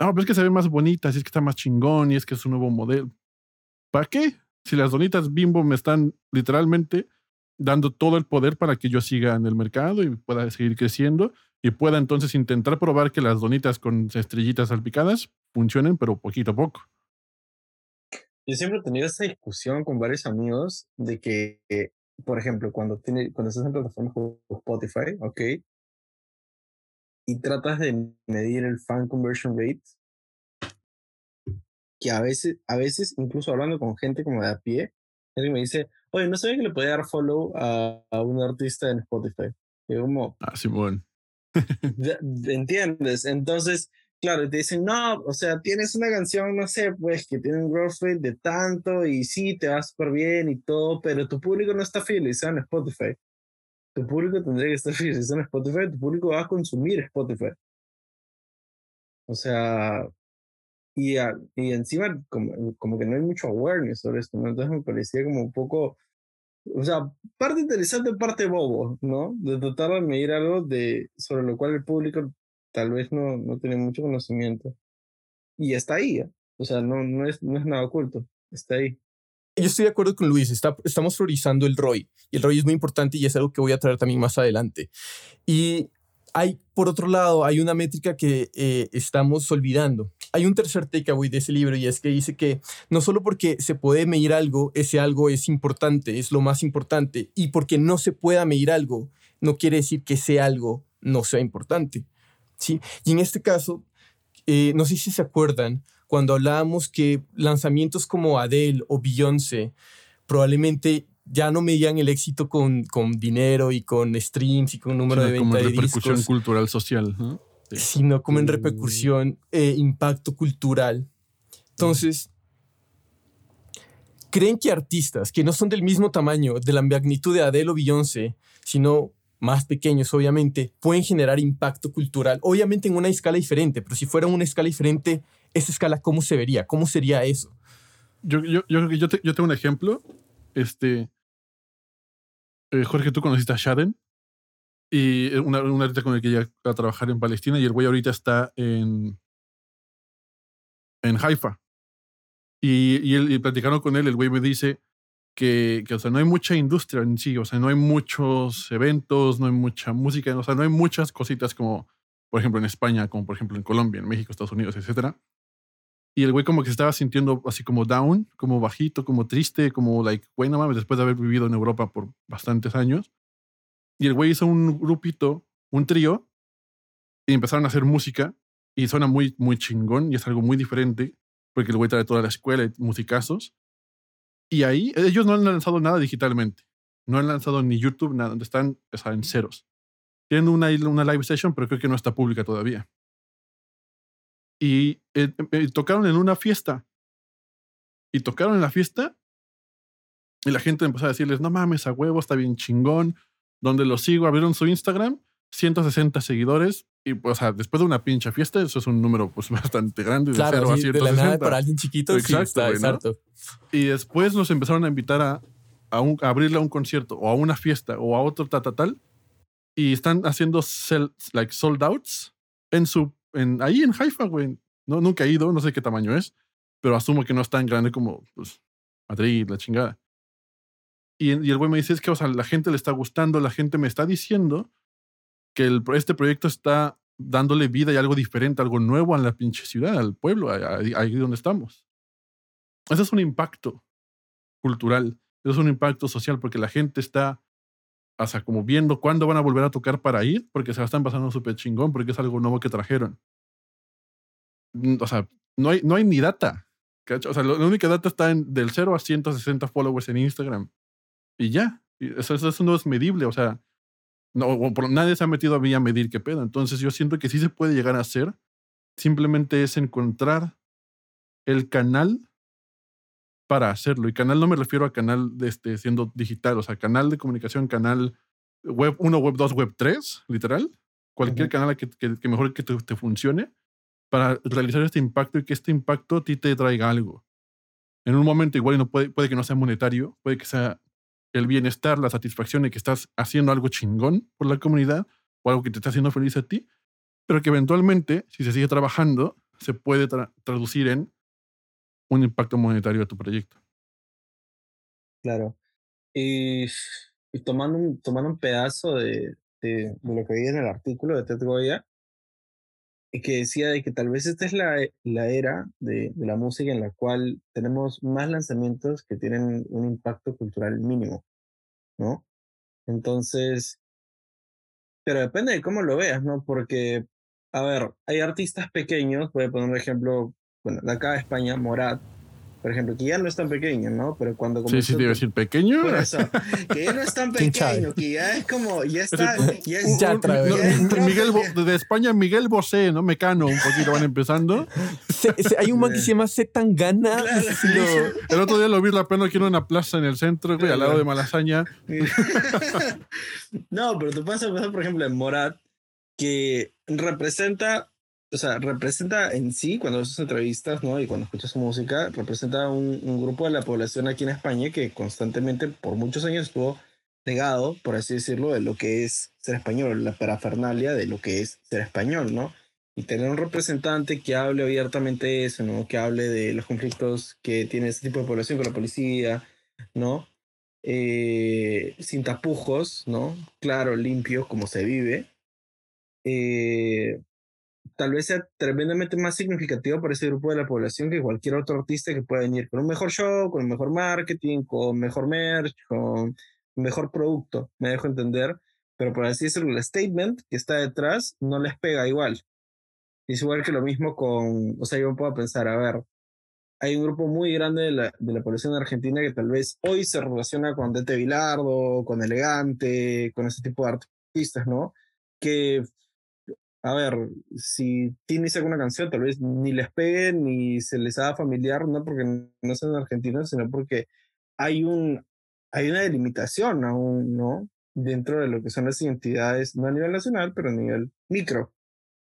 No, pero es que se ven más bonitas, y es que está más chingón, y es que es un nuevo modelo. ¿Para qué? Si las donitas Bimbo me están literalmente dando todo el poder para que yo siga en el mercado y pueda seguir creciendo y pueda entonces intentar probar que las donitas con estrellitas salpicadas funcionen, pero poquito a poco. Yo siempre he tenido esta discusión con varios amigos de que, eh, por ejemplo, cuando, tiene, cuando estás en plataformas como Spotify, ¿ok? Y tratas de medir el fan conversion rate, que a veces, a veces, incluso hablando con gente como de a pie, alguien me dice, oye, no sabía que le podía dar follow a, a un artista en Spotify. Y como, Ah, Simón. Ya, ¿Entiendes? Entonces, claro, te dicen, no, o sea, tienes una canción, no sé, pues que tiene un growth rate de tanto y sí, te va súper bien y todo, pero tu público no está fidelizado en Spotify. Tu público tendría que estar fidelizado en Spotify, tu público va a consumir Spotify. O sea, y, a- y encima como, como que no hay mucho awareness sobre esto, ¿no? Entonces me parecía como un poco, o sea, parte interesante, parte bobo, ¿no? De tratar de medir algo de, sobre lo cual el público tal vez no, no tiene mucho conocimiento. Y está ahí, ¿eh? o sea, no, no, es, no es nada oculto, está ahí. Yo estoy de acuerdo con Luis, está, estamos priorizando el ROI y el ROI es muy importante y es algo que voy a traer también más adelante. Y hay, por otro lado, hay una métrica que eh, estamos olvidando. Hay un tercer takeaway de ese libro y es que dice que no solo porque se puede medir algo, ese algo es importante, es lo más importante, y porque no se pueda medir algo, no quiere decir que ese algo no sea importante. ¿sí? Y en este caso, eh, no sé si se acuerdan, cuando hablábamos que lanzamientos como Adele o Beyoncé probablemente ya no medían el éxito con, con dinero y con streams y con número Sino de como venta de repercusión discos, cultural social. ¿no? Sí. sino como en Mm. repercusión, eh, impacto cultural. Entonces, ¿creen que artistas que no son del mismo tamaño, de la magnitud de Adele o Beyoncé, sino más pequeños, obviamente, pueden generar impacto cultural? Obviamente en una escala diferente, pero si fuera una escala diferente, esa escala, ¿cómo se vería? ¿Cómo sería eso? Yo, yo, yo, yo, te- yo tengo un ejemplo. Este. eh, Jorge, tú conociste a Shaden. Y eh, una, un artista con el que llega a trabajar en Palestina. Y el güey ahorita está en. En Haifa. Y, y, él, y platicaron con él. El güey me dice que, que, o sea, no hay mucha industria en sí. O sea, no hay muchos eventos, no hay mucha música. O sea, no hay muchas cositas como, por ejemplo, en España, como por ejemplo en Colombia, en México, Estados Unidos, etcétera. Y el güey como que se estaba sintiendo así como down, como bajito, como triste, como like, güey, no mames, después de haber vivido en Europa por bastantes años. Y el güey hizo un grupito, un trío, y empezaron a hacer música. Y suena muy, muy chingón y es algo muy diferente, porque el güey trae toda la escuela y musicazos. Y ahí, ellos no han lanzado nada digitalmente. No han lanzado ni YouTube, nada, están o sea, en ceros. Tienen una, una live session, pero creo que no está pública todavía y eh, eh, tocaron en una fiesta. Y tocaron en la fiesta. Y la gente empezó a decirles, no mames, a huevo, está bien chingón. Donde lo sigo, abrieron su Instagram, 160 seguidores, Y, o sea, después de una pincha fiesta, eso es un número pues bastante grande. De Claro, 0 a sí, de la 160. nada para alguien chiquito, sí, Exacto. Y después nos empezaron a invitar a, a, un- a abrirle a un concierto o a una fiesta o a otro ta, ta, tal. Y están haciendo sell- like sold outs en su, ahí en Haifa, güey. No, nunca he ido, no sé qué tamaño es, pero asumo que no es tan grande como pues, Madrid, la chingada. Y, el güey me dice, es que o sea, la gente le está gustando, la gente me está diciendo que este proyecto está dándole vida y algo diferente, algo nuevo a la pinche ciudad, al pueblo, ahí, donde estamos. Ese es un impacto cultural, eso es un impacto social, porque la gente está, o sea, como viendo cuándo van a volver a tocar para ir, porque se la están pasando súper chingón, porque es algo nuevo que trajeron. Mm, O sea, no hay, no hay ni data. O sea, la única data está en, del 0 a 160 followers en Instagram. Y ya. Eso, eso, no es medible. O sea, no, por- nadie se ha metido a mí a medir qué pedo. Entonces yo siento que sí se puede llegar a hacer. Simplemente es encontrar el canal para hacerlo. Y canal no me refiero a canal de este, siendo digital, o sea, canal de comunicación, canal web 1, web 2, web 3, literal. Cualquier Ujú. canal que, que, que mejor que te, te funcione para realizar este impacto y que este impacto a ti te traiga algo. En un momento igual no puede, puede que no sea monetario, puede que sea el bienestar, la satisfacción de que estás haciendo algo chingón por la comunidad o algo que te está haciendo feliz a ti, pero que eventualmente, si se sigue trabajando, se puede tra- traducir en un impacto monetario a tu proyecto. Claro. Y, tomando, un, tomando un pedazo de, de, de lo que vi en el artículo de Ted Goya, que decía de que tal vez esta es la, la era de, de la música en la cual tenemos más lanzamientos que tienen un impacto cultural mínimo, ¿no? Entonces, pero depende de cómo lo veas, ¿no? Porque, a ver, hay artistas pequeños, voy a poner un ejemplo, bueno, de acá de España, Morat, por ejemplo, que ya no es tan pequeño, ¿no? Pero cuando Sí, comenzó sí, te iba a decir pequeño. por eso, que ya no es tan pequeño, que ya es como, ya está, ya es, Ya trae- no, ya es Miguel de España, Miguel Bosé, ¿no? Mecano, un poquito van empezando. Se- se- hay un man que se llama Zetangana. Claro. El otro día lo vi la pena aquí en una plaza en el centro, güey, al lado de Malasaña. no, pero tú puedes pensar, por ejemplo, en Morat, que representa, o sea, representa en sí, cuando haces entrevistas, ¿no? Y cuando escuchas su música, representa un, un grupo de la población aquí en España que constantemente, por muchos años, estuvo negado, por así decirlo, de lo que es ser español, la parafernalia de lo que es ser español, ¿no? Y tener un representante que hable abiertamente de eso, ¿no? Que hable de los conflictos que tiene este tipo de población con la policía, ¿no? Eh, sin tapujos, ¿no? Claro, limpio, como se vive. Eh, tal vez sea tremendamente más significativo para ese grupo de la población que cualquier otro artista que pueda venir con un mejor show, con mejor marketing, con mejor merch, con mejor producto, me dejo entender. Pero por así decirlo, el statement que está detrás no les pega igual. Es igual que lo mismo con, o sea, yo puedo pensar, a ver, hay un grupo muy grande de la, de la población argentina que tal vez hoy se relaciona con Dete Bilardo, con Elegante, con ese tipo de artistas, ¿no? Que, a ver, si Tini saca una canción, tal vez ni les pegue ni se les haga familiar, no porque no sean argentinos, sino porque hay, un, hay una delimitación aún, ¿no? Dentro de lo que son las identidades, no a nivel nacional, pero a nivel micro.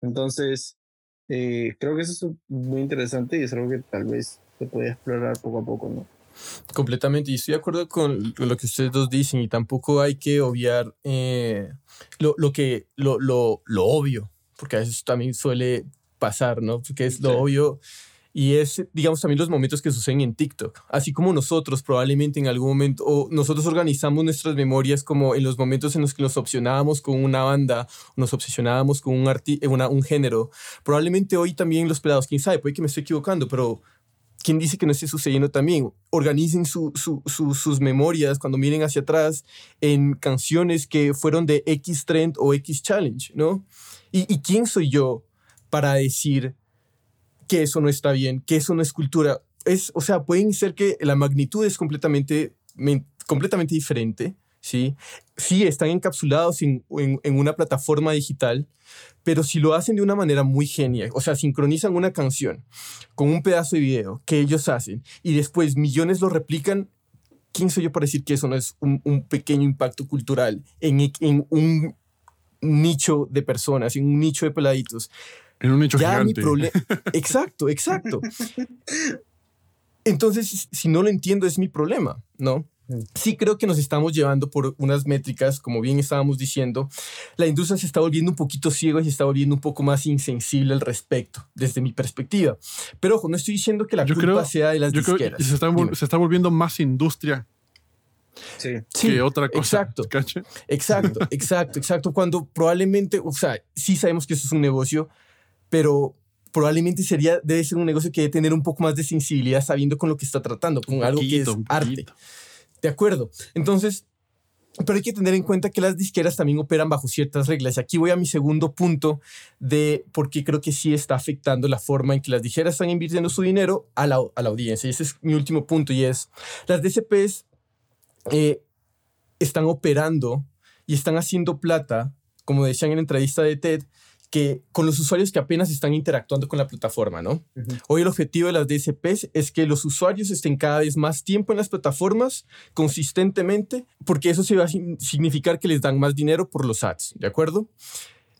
Entonces, eh, creo que eso es muy interesante y es algo que tal vez se puede explorar poco a poco, ¿no? Completamente, y estoy de acuerdo con lo que ustedes dos dicen, y tampoco hay que obviar eh, lo, lo, que, lo, lo, lo obvio, porque a veces también suele pasar, ¿no? Porque es lo Sí. obvio, y es, digamos, también los momentos que suceden en TikTok, así como nosotros probablemente en algún momento, o nosotros organizamos nuestras memorias como en los momentos en los que nos obsesionábamos con una banda, nos obsesionábamos con un, arti una, un género, probablemente hoy también los pelados, quién sabe, puede que me estoy equivocando, pero ¿quién dice que no esté sucediendo también? Organicen su, su, su, sus memorias cuando miren hacia atrás en canciones que fueron de X Trend o X Challenge, ¿no? ¿Y, y quién soy yo para decir que eso no está bien, que eso no es cultura? Es, o sea, pueden ser que la magnitud es completamente, men- completamente diferente, ¿sí? Sí, están encapsulados en, en, en una plataforma digital, pero si lo hacen de una manera muy genial, o sea, sincronizan una canción con un pedazo de video que ellos hacen y después millones lo replican, ¿quién soy yo para decir que eso no es un, un pequeño impacto cultural en, en un nicho de personas, en un nicho de peladitos. En un nicho Ya mi gigante. problema. Exacto, exacto. Entonces, si no lo entiendo, es mi problema, ¿no? Mm. Sí creo que nos estamos llevando por unas métricas, como bien estábamos diciendo. La industria se está volviendo un poquito ciega y se está volviendo un poco más insensible al respecto, desde mi perspectiva. Pero ojo, no estoy diciendo que la Yo culpa creo- sea de las Yo creo disqueras. que se está, se está volviendo más industria Sí. Sí, que otra cosa. exacto. Exacto, exacto, exacto. Cuando probablemente, o sea, sí sabemos que eso es un negocio, pero probablemente sería, debe ser un negocio que debe tener un poco más de sensibilidad sabiendo con lo que está tratando, con Un algo que es arte. De acuerdo. Entonces, pero hay que tener en cuenta que las disqueras también operan bajo ciertas reglas. Y aquí voy a mi segundo punto de por qué creo que sí está afectando la forma en que las disqueras están invirtiendo su dinero a la, a la audiencia. Y ese es mi último punto y es, las DCPs eh, están operando y están haciendo plata, como decían en la entrevista de TED, que con los usuarios que apenas están interactuando con la plataforma, ¿no? Hoy el objetivo de las DSPs es que los usuarios estén cada vez más tiempo en las plataformas consistentemente, porque eso se va a significar que les dan más dinero por los ads, ¿de acuerdo?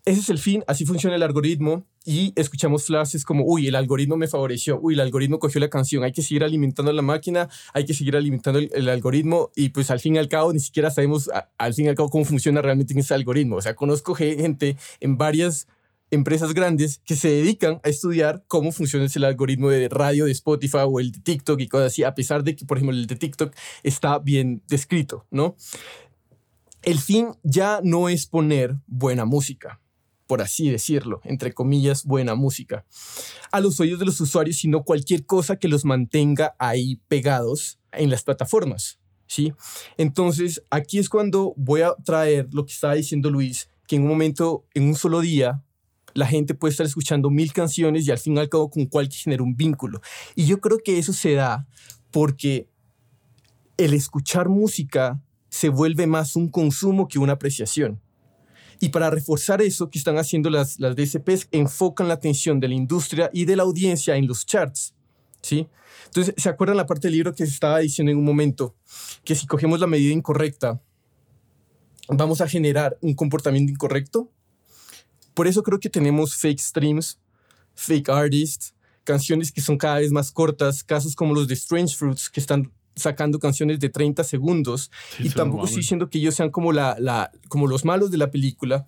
Ese es el fin, así funciona el algoritmo y escuchamos frases como, uy, el algoritmo me favoreció, uy, el algoritmo cogió la canción, hay que seguir alimentando la máquina, hay que seguir alimentando el, algoritmo y pues al fin y al cabo ni siquiera sabemos al fin y al cabo cómo funciona realmente ese algoritmo. O sea, conozco ge- gente en varias empresas grandes que se dedican a estudiar cómo funciona el algoritmo de radio de Spotify o el de TikTok y cosas así, a pesar de que, por ejemplo, el de TikTok está bien descrito, ¿no? El fin ya no es poner buena música, por así decirlo, entre comillas, buena música, a los oídos de los usuarios, sino cualquier cosa que los mantenga ahí pegados en las plataformas, ¿sí? Entonces, aquí es cuando voy a traer lo que estaba diciendo Luis, que en un momento, en un solo día, la gente puede estar escuchando mil canciones y al fin y al cabo con cual que genera un vínculo. Y yo creo que eso se da porque el escuchar música se vuelve más un consumo que una apreciación. Y para reforzar eso que están haciendo las, las DSPs, enfocan la atención de la industria y de la audiencia en los charts. ¿sí? Entonces, ¿se acuerdan la parte del libro que se estaba diciendo en un momento? Que si cogemos la medida incorrecta, vamos a generar un comportamiento incorrecto. Por eso creo que tenemos fake streams, fake artists, canciones que son cada vez más cortas, casos como los de Strange Fruits, que están sacando canciones de 30 segundos. Sí, y tampoco estoy diciendo que ellos sean como, la, la, como los malos de la película,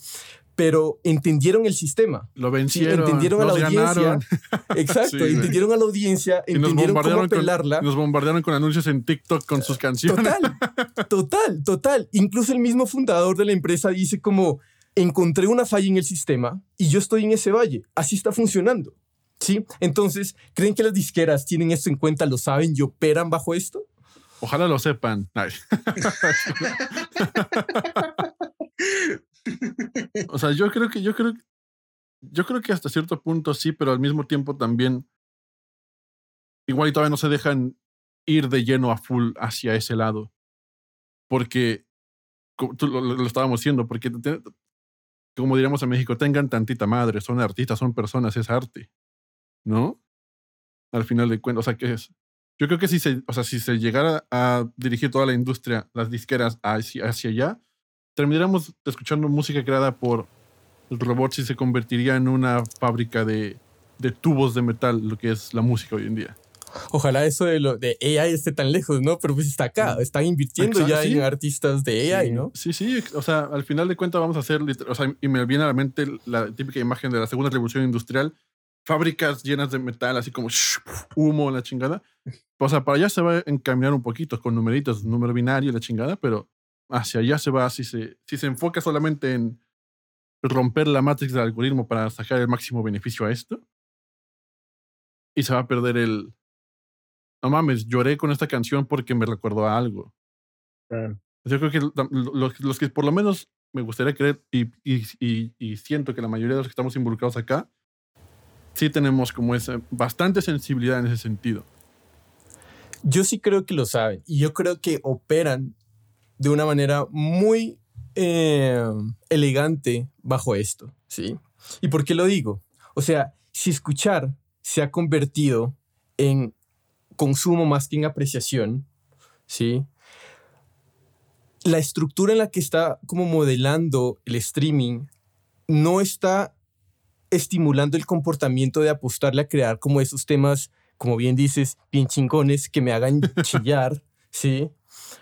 pero entendieron el sistema. Lo Sí, vencieron. entendieron a la audiencia. ganaron. Exacto, Sí, güey. entendieron a la audiencia, entendieron cómo bombardearon, apelarla. con, nos bombardearon con anuncios en TikTok con sus canciones. Total, total, total. Incluso el mismo fundador de la empresa dice como, encontré una falla en el sistema y yo estoy en ese valle. Así está funcionando. ¿Sí? Entonces, ¿creen que las disqueras tienen esto en cuenta, lo saben y operan bajo esto? Ojalá lo sepan. O sea, yo creo que, yo creo, yo creo que hasta cierto punto sí, pero al mismo tiempo también igual y todavía no se dejan ir de lleno a full hacia ese lado. Porque, tú lo, estábamos diciendo, porque como diríamos en México, tengan tantita madre, son artistas, son personas, es arte. ¿No? Al final de cuentas, o sea, ¿qué es? Yo creo que si se, o sea, si se llegara a dirigir toda la industria, las disqueras hacia, hacia allá, terminaríamos escuchando música creada por robots y se convertiría en una fábrica de, de tubos de metal, lo que es la música hoy en día. Ojalá eso de, lo, de AI esté tan lejos, ¿no? Pero pues está acá, están invirtiendo Exacto, ya sí. en artistas de AI, Sí. ¿no? Sí, sí, o sea, al final de cuentas vamos a hacer, o sea, y me viene a la mente la típica imagen de la segunda revolución industrial, fábricas llenas de metal, así como humo, la chingada. O sea, para allá se va a encaminar un poquito con numeritos, número binario, la chingada, pero hacia allá se va, si se, si se enfoca solamente en romper la matriz del algoritmo para sacar el máximo beneficio a esto, y se va a perder el... No mames, lloré con esta canción porque me recordó a algo. Claro. Yo creo que lo- los, los que por lo menos me gustaría creer y, y, y- y siento que la mayoría de los que estamos involucrados acá, sí tenemos como esa bastante sensibilidad en ese sentido. Yo sí creo que lo saben y yo creo que operan de una manera muy eh, elegante bajo esto, ¿sí? ¿Y por qué lo digo? O sea, si escuchar se ha convertido en consumo más que en apreciación, ¿sí? La estructura en la que está como modelando el streaming no está estimulando el comportamiento de apostarle a crear como esos temas, como bien dices, bien chingones, que me hagan chillar, ¿sí?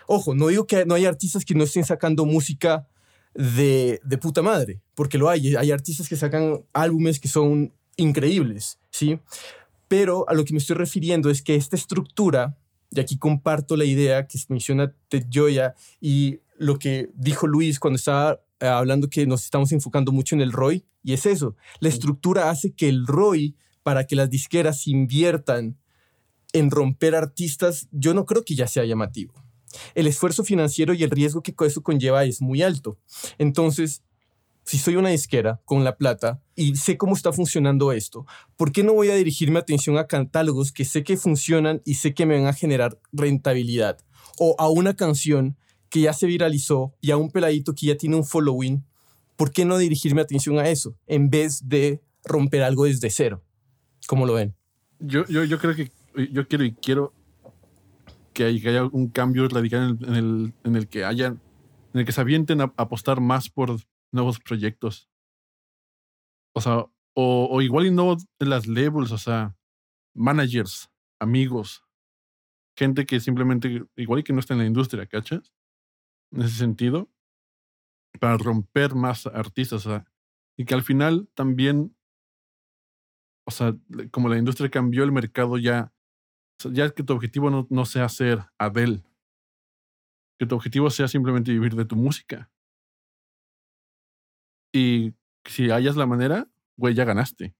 Ojo, no digo que no hay artistas que no estén sacando música de, de puta madre, porque lo hay. Hay artistas que sacan álbumes que son increíbles, ¿sí? Pero a lo que me estoy refiriendo es que esta estructura, y aquí comparto la idea que menciona Ted Joya y lo que dijo Luis cuando estaba eh, hablando que nos estamos enfocando mucho en el ROI, y es eso, la estructura hace que el ROI, para que las disqueras inviertan en romper artistas, yo no creo que ya sea llamativo. El esfuerzo financiero y el riesgo que eso conlleva es muy alto. Entonces, si soy una disquera con la plata y sé cómo está funcionando esto, ¿por qué no voy a dirigirme atención a catálogos que sé que funcionan y sé que me van a generar rentabilidad? O a una canción que ya se viralizó y a un peladito que ya tiene un following, ¿por qué no dirigirme atención a eso en vez de romper algo desde cero? ¿Cómo lo ven? Yo, yo, creo que yo quiero y quiero que haya un cambio radical en el, en el, que haya, en el que se avienten a apostar más por nuevos proyectos. O sea, o, o igual y no las labels, o sea, managers, amigos, gente que simplemente, igual y que no está en la industria, ¿cachas? En ese sentido, para romper más artistas, y que al final también, o sea, como la industria cambió, el mercado ya ya que tu objetivo no, sea ser Adele, que tu objetivo sea simplemente vivir de tu música. Y si hayas la manera, güey, ya ganaste.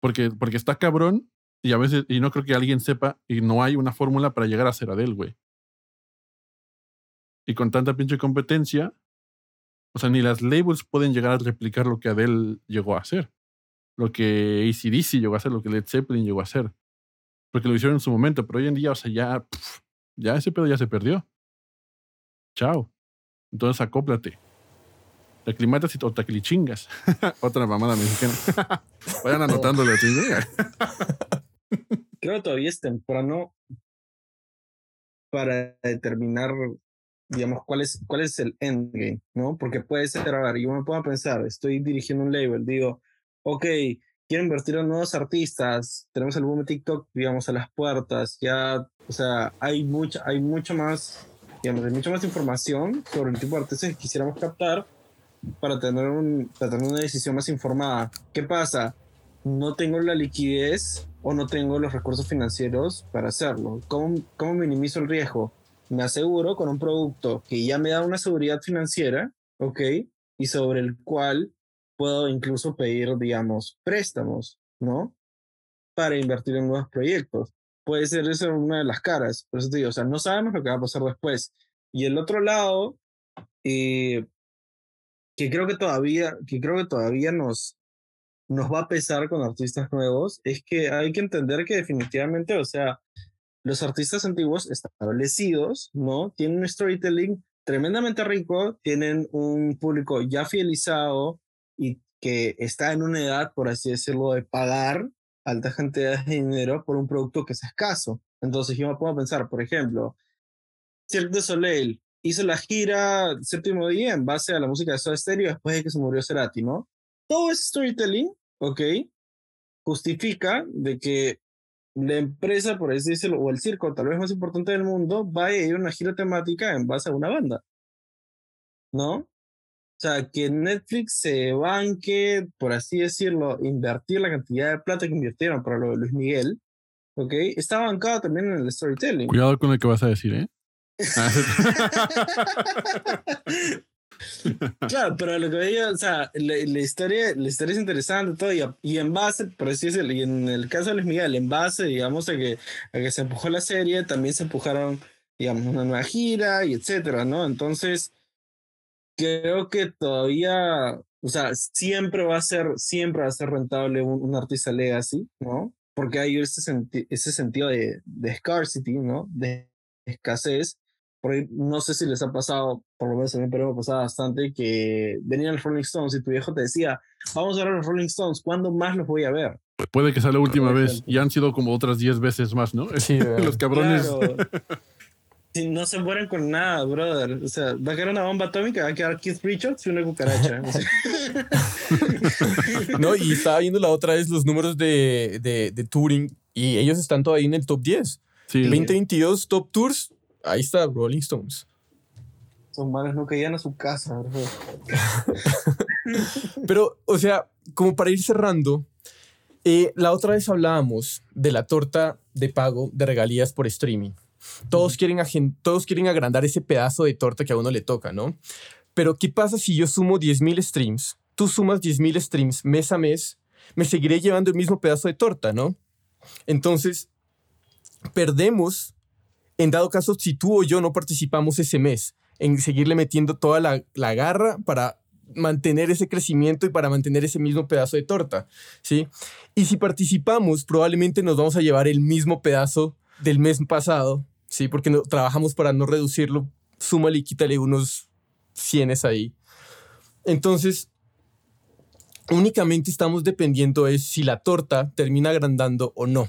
Porque, porque está cabrón y a veces, y no creo que alguien sepa, y no hay una fórmula para llegar a ser Adele, güey. Y con tanta pinche competencia, o sea, ni las labels pueden llegar a replicar lo que Adele llegó a hacer. Lo que ACDC llegó a hacer, lo que Led Zeppelin llegó a hacer porque lo hicieron en su momento, pero hoy en día, o sea, ya, ya ese pedo ya se perdió. Chao. Entonces acóplate. Te aclimatas y te chingas. Otra mamada mexicana. Vayan anotándolo. Creo que todavía es temprano para determinar, digamos, cuál es, cuál es el endgame, ¿no? Porque puede ser, a ver, yo me puedo pensar, estoy dirigiendo un label, digo, ok, quiero invertir en nuevos artistas, tenemos el boom de TikTok, digamos, a las puertas, ya, o sea, hay mucha, hay mucho más, digamos, hay mucha más información sobre el tipo de artistas que quisiéramos captar para tener, un, para tener una decisión más informada. ¿Qué pasa? No tengo la liquidez o no tengo los recursos financieros para hacerlo. ¿Cómo, cómo minimizo el riesgo? Me aseguro con un producto que ya me da una seguridad financiera, ¿ok? Y sobre el cual puedo incluso pedir, digamos, préstamos, ¿no? Para invertir en nuevos proyectos. Puede ser eso una de las caras, por eso te digo, o sea, no sabemos lo que va a pasar después. Y el otro lado, eh, que creo que todavía, que creo que todavía nos, nos va a pesar con artistas nuevos, es que hay que entender que definitivamente, o sea, los artistas antiguos establecidos, ¿no? Tienen un storytelling tremendamente rico, tienen un público ya fidelizado, y que está en una edad, por así decirlo, de pagar altas cantidades de dinero por un producto que es escaso. Entonces yo me puedo pensar, por ejemplo, Cirque de Soleil hizo la gira séptimo día en base a la música de Soda Stereo después de que se murió Cerati, ¿no? Todo ese storytelling, ¿ok? Justifica de que la empresa, por así decirlo, o el circo tal vez más importante del mundo, vaya a ir a una gira temática en base a una banda. ¿No? O sea, que Netflix se banque, por así decirlo, invertir la cantidad de plata que invirtieron para lo de Luis Miguel, ¿ok? Está bancado también en el storytelling. Cuidado con lo que vas a decir, ¿eh? claro, pero lo que digo, o sea, la, historia, la historia es interesante todo y, y, en base, por así decirlo, y en el caso de Luis Miguel, en base, digamos, a que, a que se empujó la serie, también se empujaron, digamos, una nueva gira y etcétera, ¿no? Entonces, creo que todavía, o sea, siempre va a ser, siempre va a ser rentable un, artista legacy, ¿no? Porque hay ese, ese sentido de, de scarcity, ¿no? De escasez. Porque no sé si les ha pasado, por lo menos a mí pero me ha pasado bastante, que venían los Rolling Stones y tu viejo te decía, vamos a ver a los Rolling Stones, ¿cuándo más los voy a ver? Puede que sea la última vez, y han sido como otras 10 veces más, ¿no? Sí, los cabrones. Si no se mueren con nada, brother. O sea, va a quedar una bomba atómica, va a quedar Keith Richards y una cucaracha. no, y estaba viendo la otra vez los números de, de, de Turing y ellos están todavía en el top 10. Sí. 2022 Top Tours, ahí está Rolling Stones. Son malos no caían a su casa. Pero, o sea, como para ir cerrando, eh, la otra vez hablábamos de la torta de pago de regalías por streaming. Todos quieren, todos quieren agrandar ese pedazo de torta que a uno le toca, ¿no? Pero ¿qué pasa si yo sumo 10.000 streams? Tú sumas 10.000 streams mes a mes, me seguiré llevando el mismo pedazo de torta, ¿no? Entonces, perdemos, en dado caso, si tú o yo no participamos ese mes, en seguirle metiendo toda la, la garra para mantener ese crecimiento y para mantener ese mismo pedazo de torta, ¿sí? Y si participamos, probablemente nos vamos a llevar el mismo pedazo del mes pasado, ¿sí? Porque no, trabajamos para no reducirlo, súmale y quítale unos cienes ahí. Entonces, únicamente estamos dependiendo es si la torta termina agrandando o no.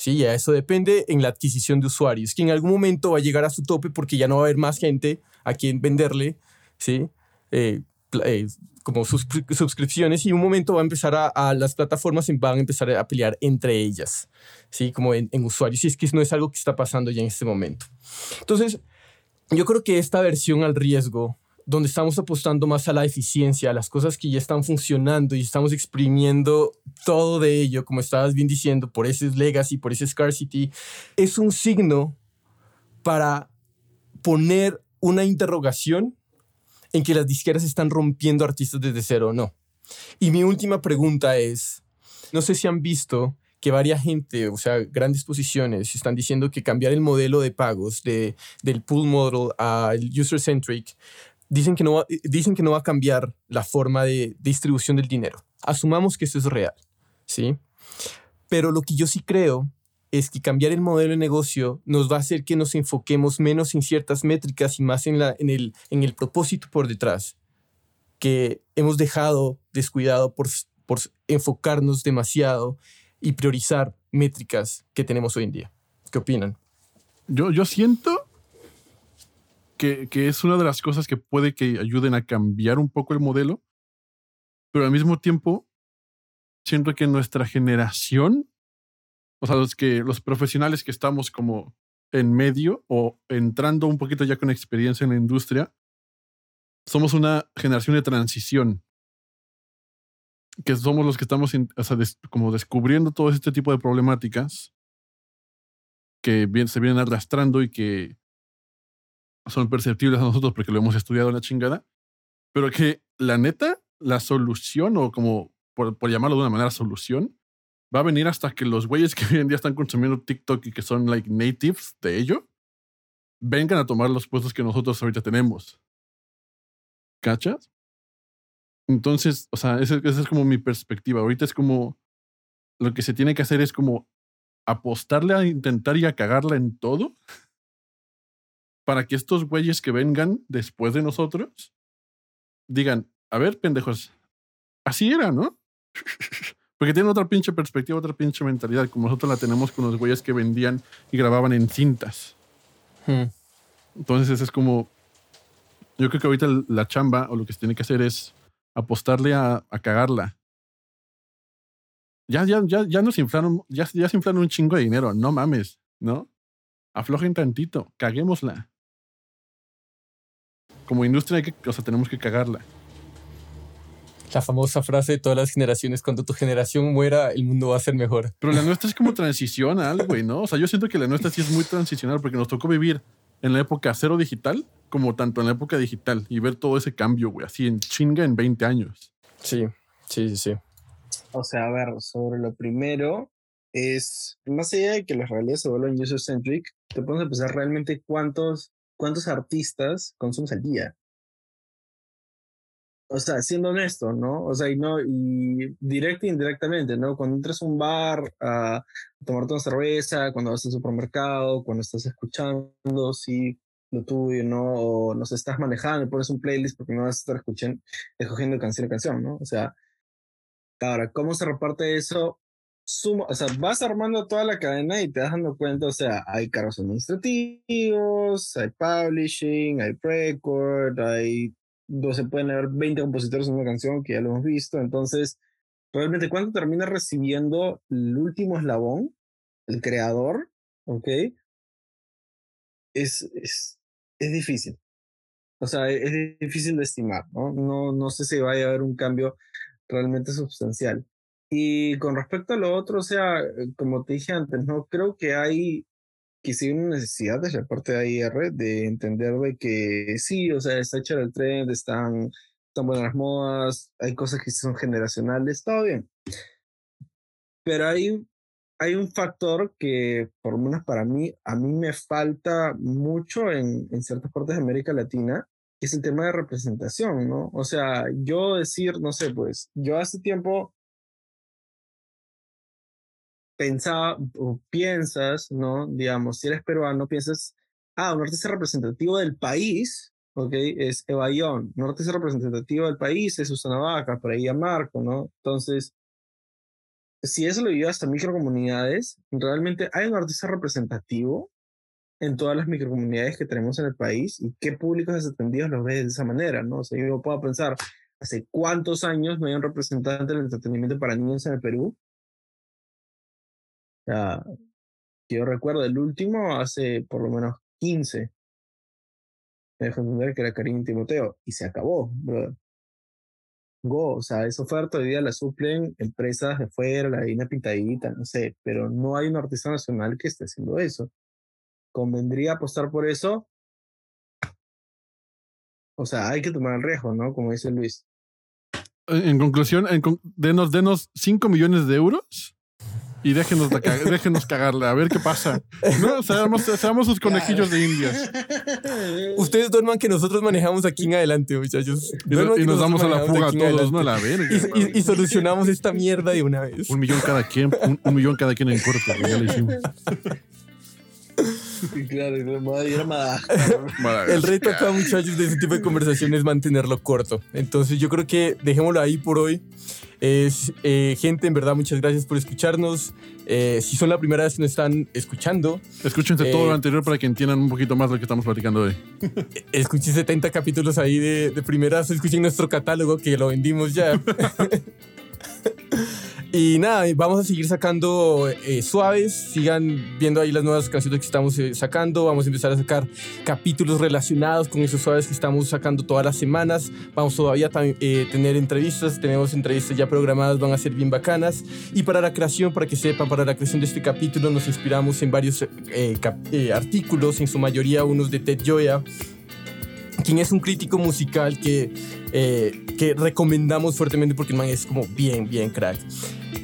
Sí, ya eso depende en la adquisición de usuarios, que en algún momento va a llegar a su tope porque ya no va a haber más gente a quien venderle, ¿sí? Eh, eh, como suscripciones y un momento va a empezar a, las plataformas van a empezar a pelear entre ellas, ¿sí? Como en, usuarios, y es que no es algo que está pasando ya en este momento. Entonces, yo creo que esta versión al riesgo, donde estamos apostando más a la eficiencia, a las cosas que ya están funcionando y estamos exprimiendo todo de ello, como estabas bien diciendo, por ese legacy, por ese scarcity, es un signo para poner una interrogación en que las disqueras están rompiendo artistas desde cero o no. Y mi última pregunta es, no sé si han visto que varias gente, o sea, grandes posiciones, están diciendo que cambiar el modelo de pagos de, del pool model al user-centric, dicen, que no va, dicen que no va a cambiar la forma de distribución del dinero. Asumamos que eso es real, ¿sí? Pero lo que yo sí creo es que cambiar el modelo de negocio nos va a hacer que nos enfoquemos menos en ciertas métricas y más en, la, en, el, en el propósito por detrás, que hemos dejado descuidado por, por enfocarnos demasiado y priorizar métricas que tenemos hoy en día. ¿Qué opinan? Yo, yo siento que, es una de las cosas que puede que ayuden a cambiar un poco el modelo, pero al mismo tiempo siento que nuestra generación o sea, los, que, los profesionales que estamos como en medio o entrando un poquito ya con experiencia en la industria, somos una generación de transición. Que somos los que estamos como descubriendo todo este tipo de problemáticas que bien, se vienen arrastrando y que son perceptibles a nosotros porque lo hemos estudiado la chingada, pero que la neta, la solución, o como por, por llamarlo de una manera solución, va a venir hasta que los güeyes que hoy en día están consumiendo TikTok y que son like natives de ello, vengan a tomar los puestos que nosotros ahorita tenemos. ¿Cachas? Entonces, o sea, esa, es como mi perspectiva. Ahorita es como lo que se tiene que hacer es como apostarle a intentar y a cagarla en todo para que estos güeyes que vengan después de nosotros digan, a ver, pendejos, así era, ¿no? Porque tienen otra pinche perspectiva, otra pinche mentalidad, como nosotros la tenemos con los güeyes que vendían y grababan en cintas. Hmm. Entonces, es como. Yo creo que ahorita la chamba o lo que se tiene que hacer es apostarle a, cagarla. Ya, ya, ya, ya nos inflaron, ya, ya se inflaron un chingo de dinero, no mames, ¿no? Aflojen tantito, caguémosla. Como industria hay que, o sea, tenemos que cagarla la famosa frase de todas las generaciones, cuando tu generación muera, el mundo va a ser mejor. Pero la nuestra es como transicional, güey, ¿no? O sea, yo siento que la nuestra sí es muy transicional porque nos tocó vivir en la época cero digital como tanto en la época digital y ver todo ese cambio, güey, así en chinga en 20 años. Sí, sí, sí, sí. O sea, a ver, sobre lo primero es, más allá de que las realidades se vuelvan user-centric, te pones a pensar realmente cuántos, cuántos artistas consumes al día o sea, siendo honesto, ¿no? O sea, y no, y directo e indirectamente, ¿no? Cuando entras a un bar a tomarte una cerveza, cuando vas al supermercado, cuando estás escuchando, sí, lo tuyo, ¿no? O nos estás manejando, pones un playlist porque no vas a estar escuchando, escogiendo canción a canción, ¿no? O sea, ahora, ¿cómo se reparte eso? Suma, o sea, vas armando toda la cadena y te das dando cuenta, o sea, hay cargos administrativos, hay publishing, hay record, hay, no se pueden haber 20 compositores en una canción, que ya lo hemos visto, entonces, realmente, ¿cuánto termina recibiendo el último eslabón, el creador? ¿Ok? Es, es, es difícil. O sea, es difícil de estimar, ¿no? No, no sé si vaya a haber un cambio realmente sustancial. Y con respecto a lo otro, o sea, eh, como te dije antes, no creo que hay que sí una necesidad de la parte de AIR de entender de que sí, o sea, está hecha el trend, están, están buenas las modas, hay cosas que son generacionales, todo bien. Pero hay, hay un factor que, por lo menos para mí, a mí me falta mucho en, en ciertas partes de América Latina, que es el tema de representación, ¿no? O sea, yo decir, no sé, pues, yo hace tiempo pensaba o piensas, ¿no? Digamos, si eres peruano, piensas, ah, un artista representativo del país, ¿ok? Es Evayón. Un artista representativo del país es Susana Vaca, por ahí a Marco, ¿no? Entonces, si eso lo llevas a microcomunidades, realmente hay un artista representativo en todas las microcomunidades que tenemos en el país y qué públicos desatendidos los ves de esa manera, ¿no? O sea, yo puedo pensar, ¿hace cuántos años no hay un representante del entretenimiento para niños en el Perú? Yo recuerdo el último hace por lo menos 15. Me dejó entender que era Karim Timoteo y se acabó, Go, o sea, esa oferta hoy día la suplen empresas de fuera, la harina pintadita, no sé, pero no hay un artista nacional que esté haciendo eso. ¿Convendría apostar por eso? O sea, hay que tomar el riesgo, ¿no? Como dice Luis. En conclusión, denos, denos 5 millones de euros y déjenos, déjenos cagarla, a ver qué pasa. No, seamos, seamos sus conejillos de indias. Ustedes duerman que nosotros manejamos aquí en adelante, muchachos. Y, nos damos a la fuga a todos, ¿no? A la verga. Y, solucionamos esta mierda de una vez. Un millón cada quien, un, millón cada quien en corto, ya lo hicimos. Claro, El reto acá, muchachos, de ese tipo de conversaciones es mantenerlo corto. Entonces, yo creo que dejémoslo ahí por hoy. Es, eh, gente, en verdad, muchas gracias por escucharnos. Eh, si son la primera vez que nos están escuchando, escúchense todo lo eh, anterior para que entiendan un poquito más lo que estamos platicando hoy. Escuchen 70 capítulos ahí de, de primeras, escuchen nuestro catálogo que lo vendimos ya. Y nada, vamos a seguir sacando eh, suaves. Sigan viendo ahí las nuevas canciones que estamos eh, sacando. Vamos a empezar a sacar capítulos relacionados con esos suaves que estamos sacando todas las semanas. Vamos todavía a eh, tener entrevistas. Tenemos entrevistas ya programadas, van a ser bien bacanas. Y para la creación, para que sepan, para la creación de este capítulo nos inspiramos en varios artículos, en su mayoría unos de Ted Joya quien es un crítico musical que, que recomendamos fuertemente porque el man es como bien, bien crack.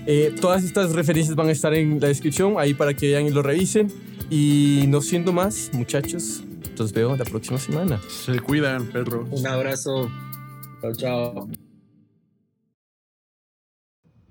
Eh, todas estas referencias van a estar en la descripción, ahí para que vean y lo revisen. Y no siendo más, muchachos, los veo la próxima semana. Se cuidan, perros. Un abrazo. Chao, chao.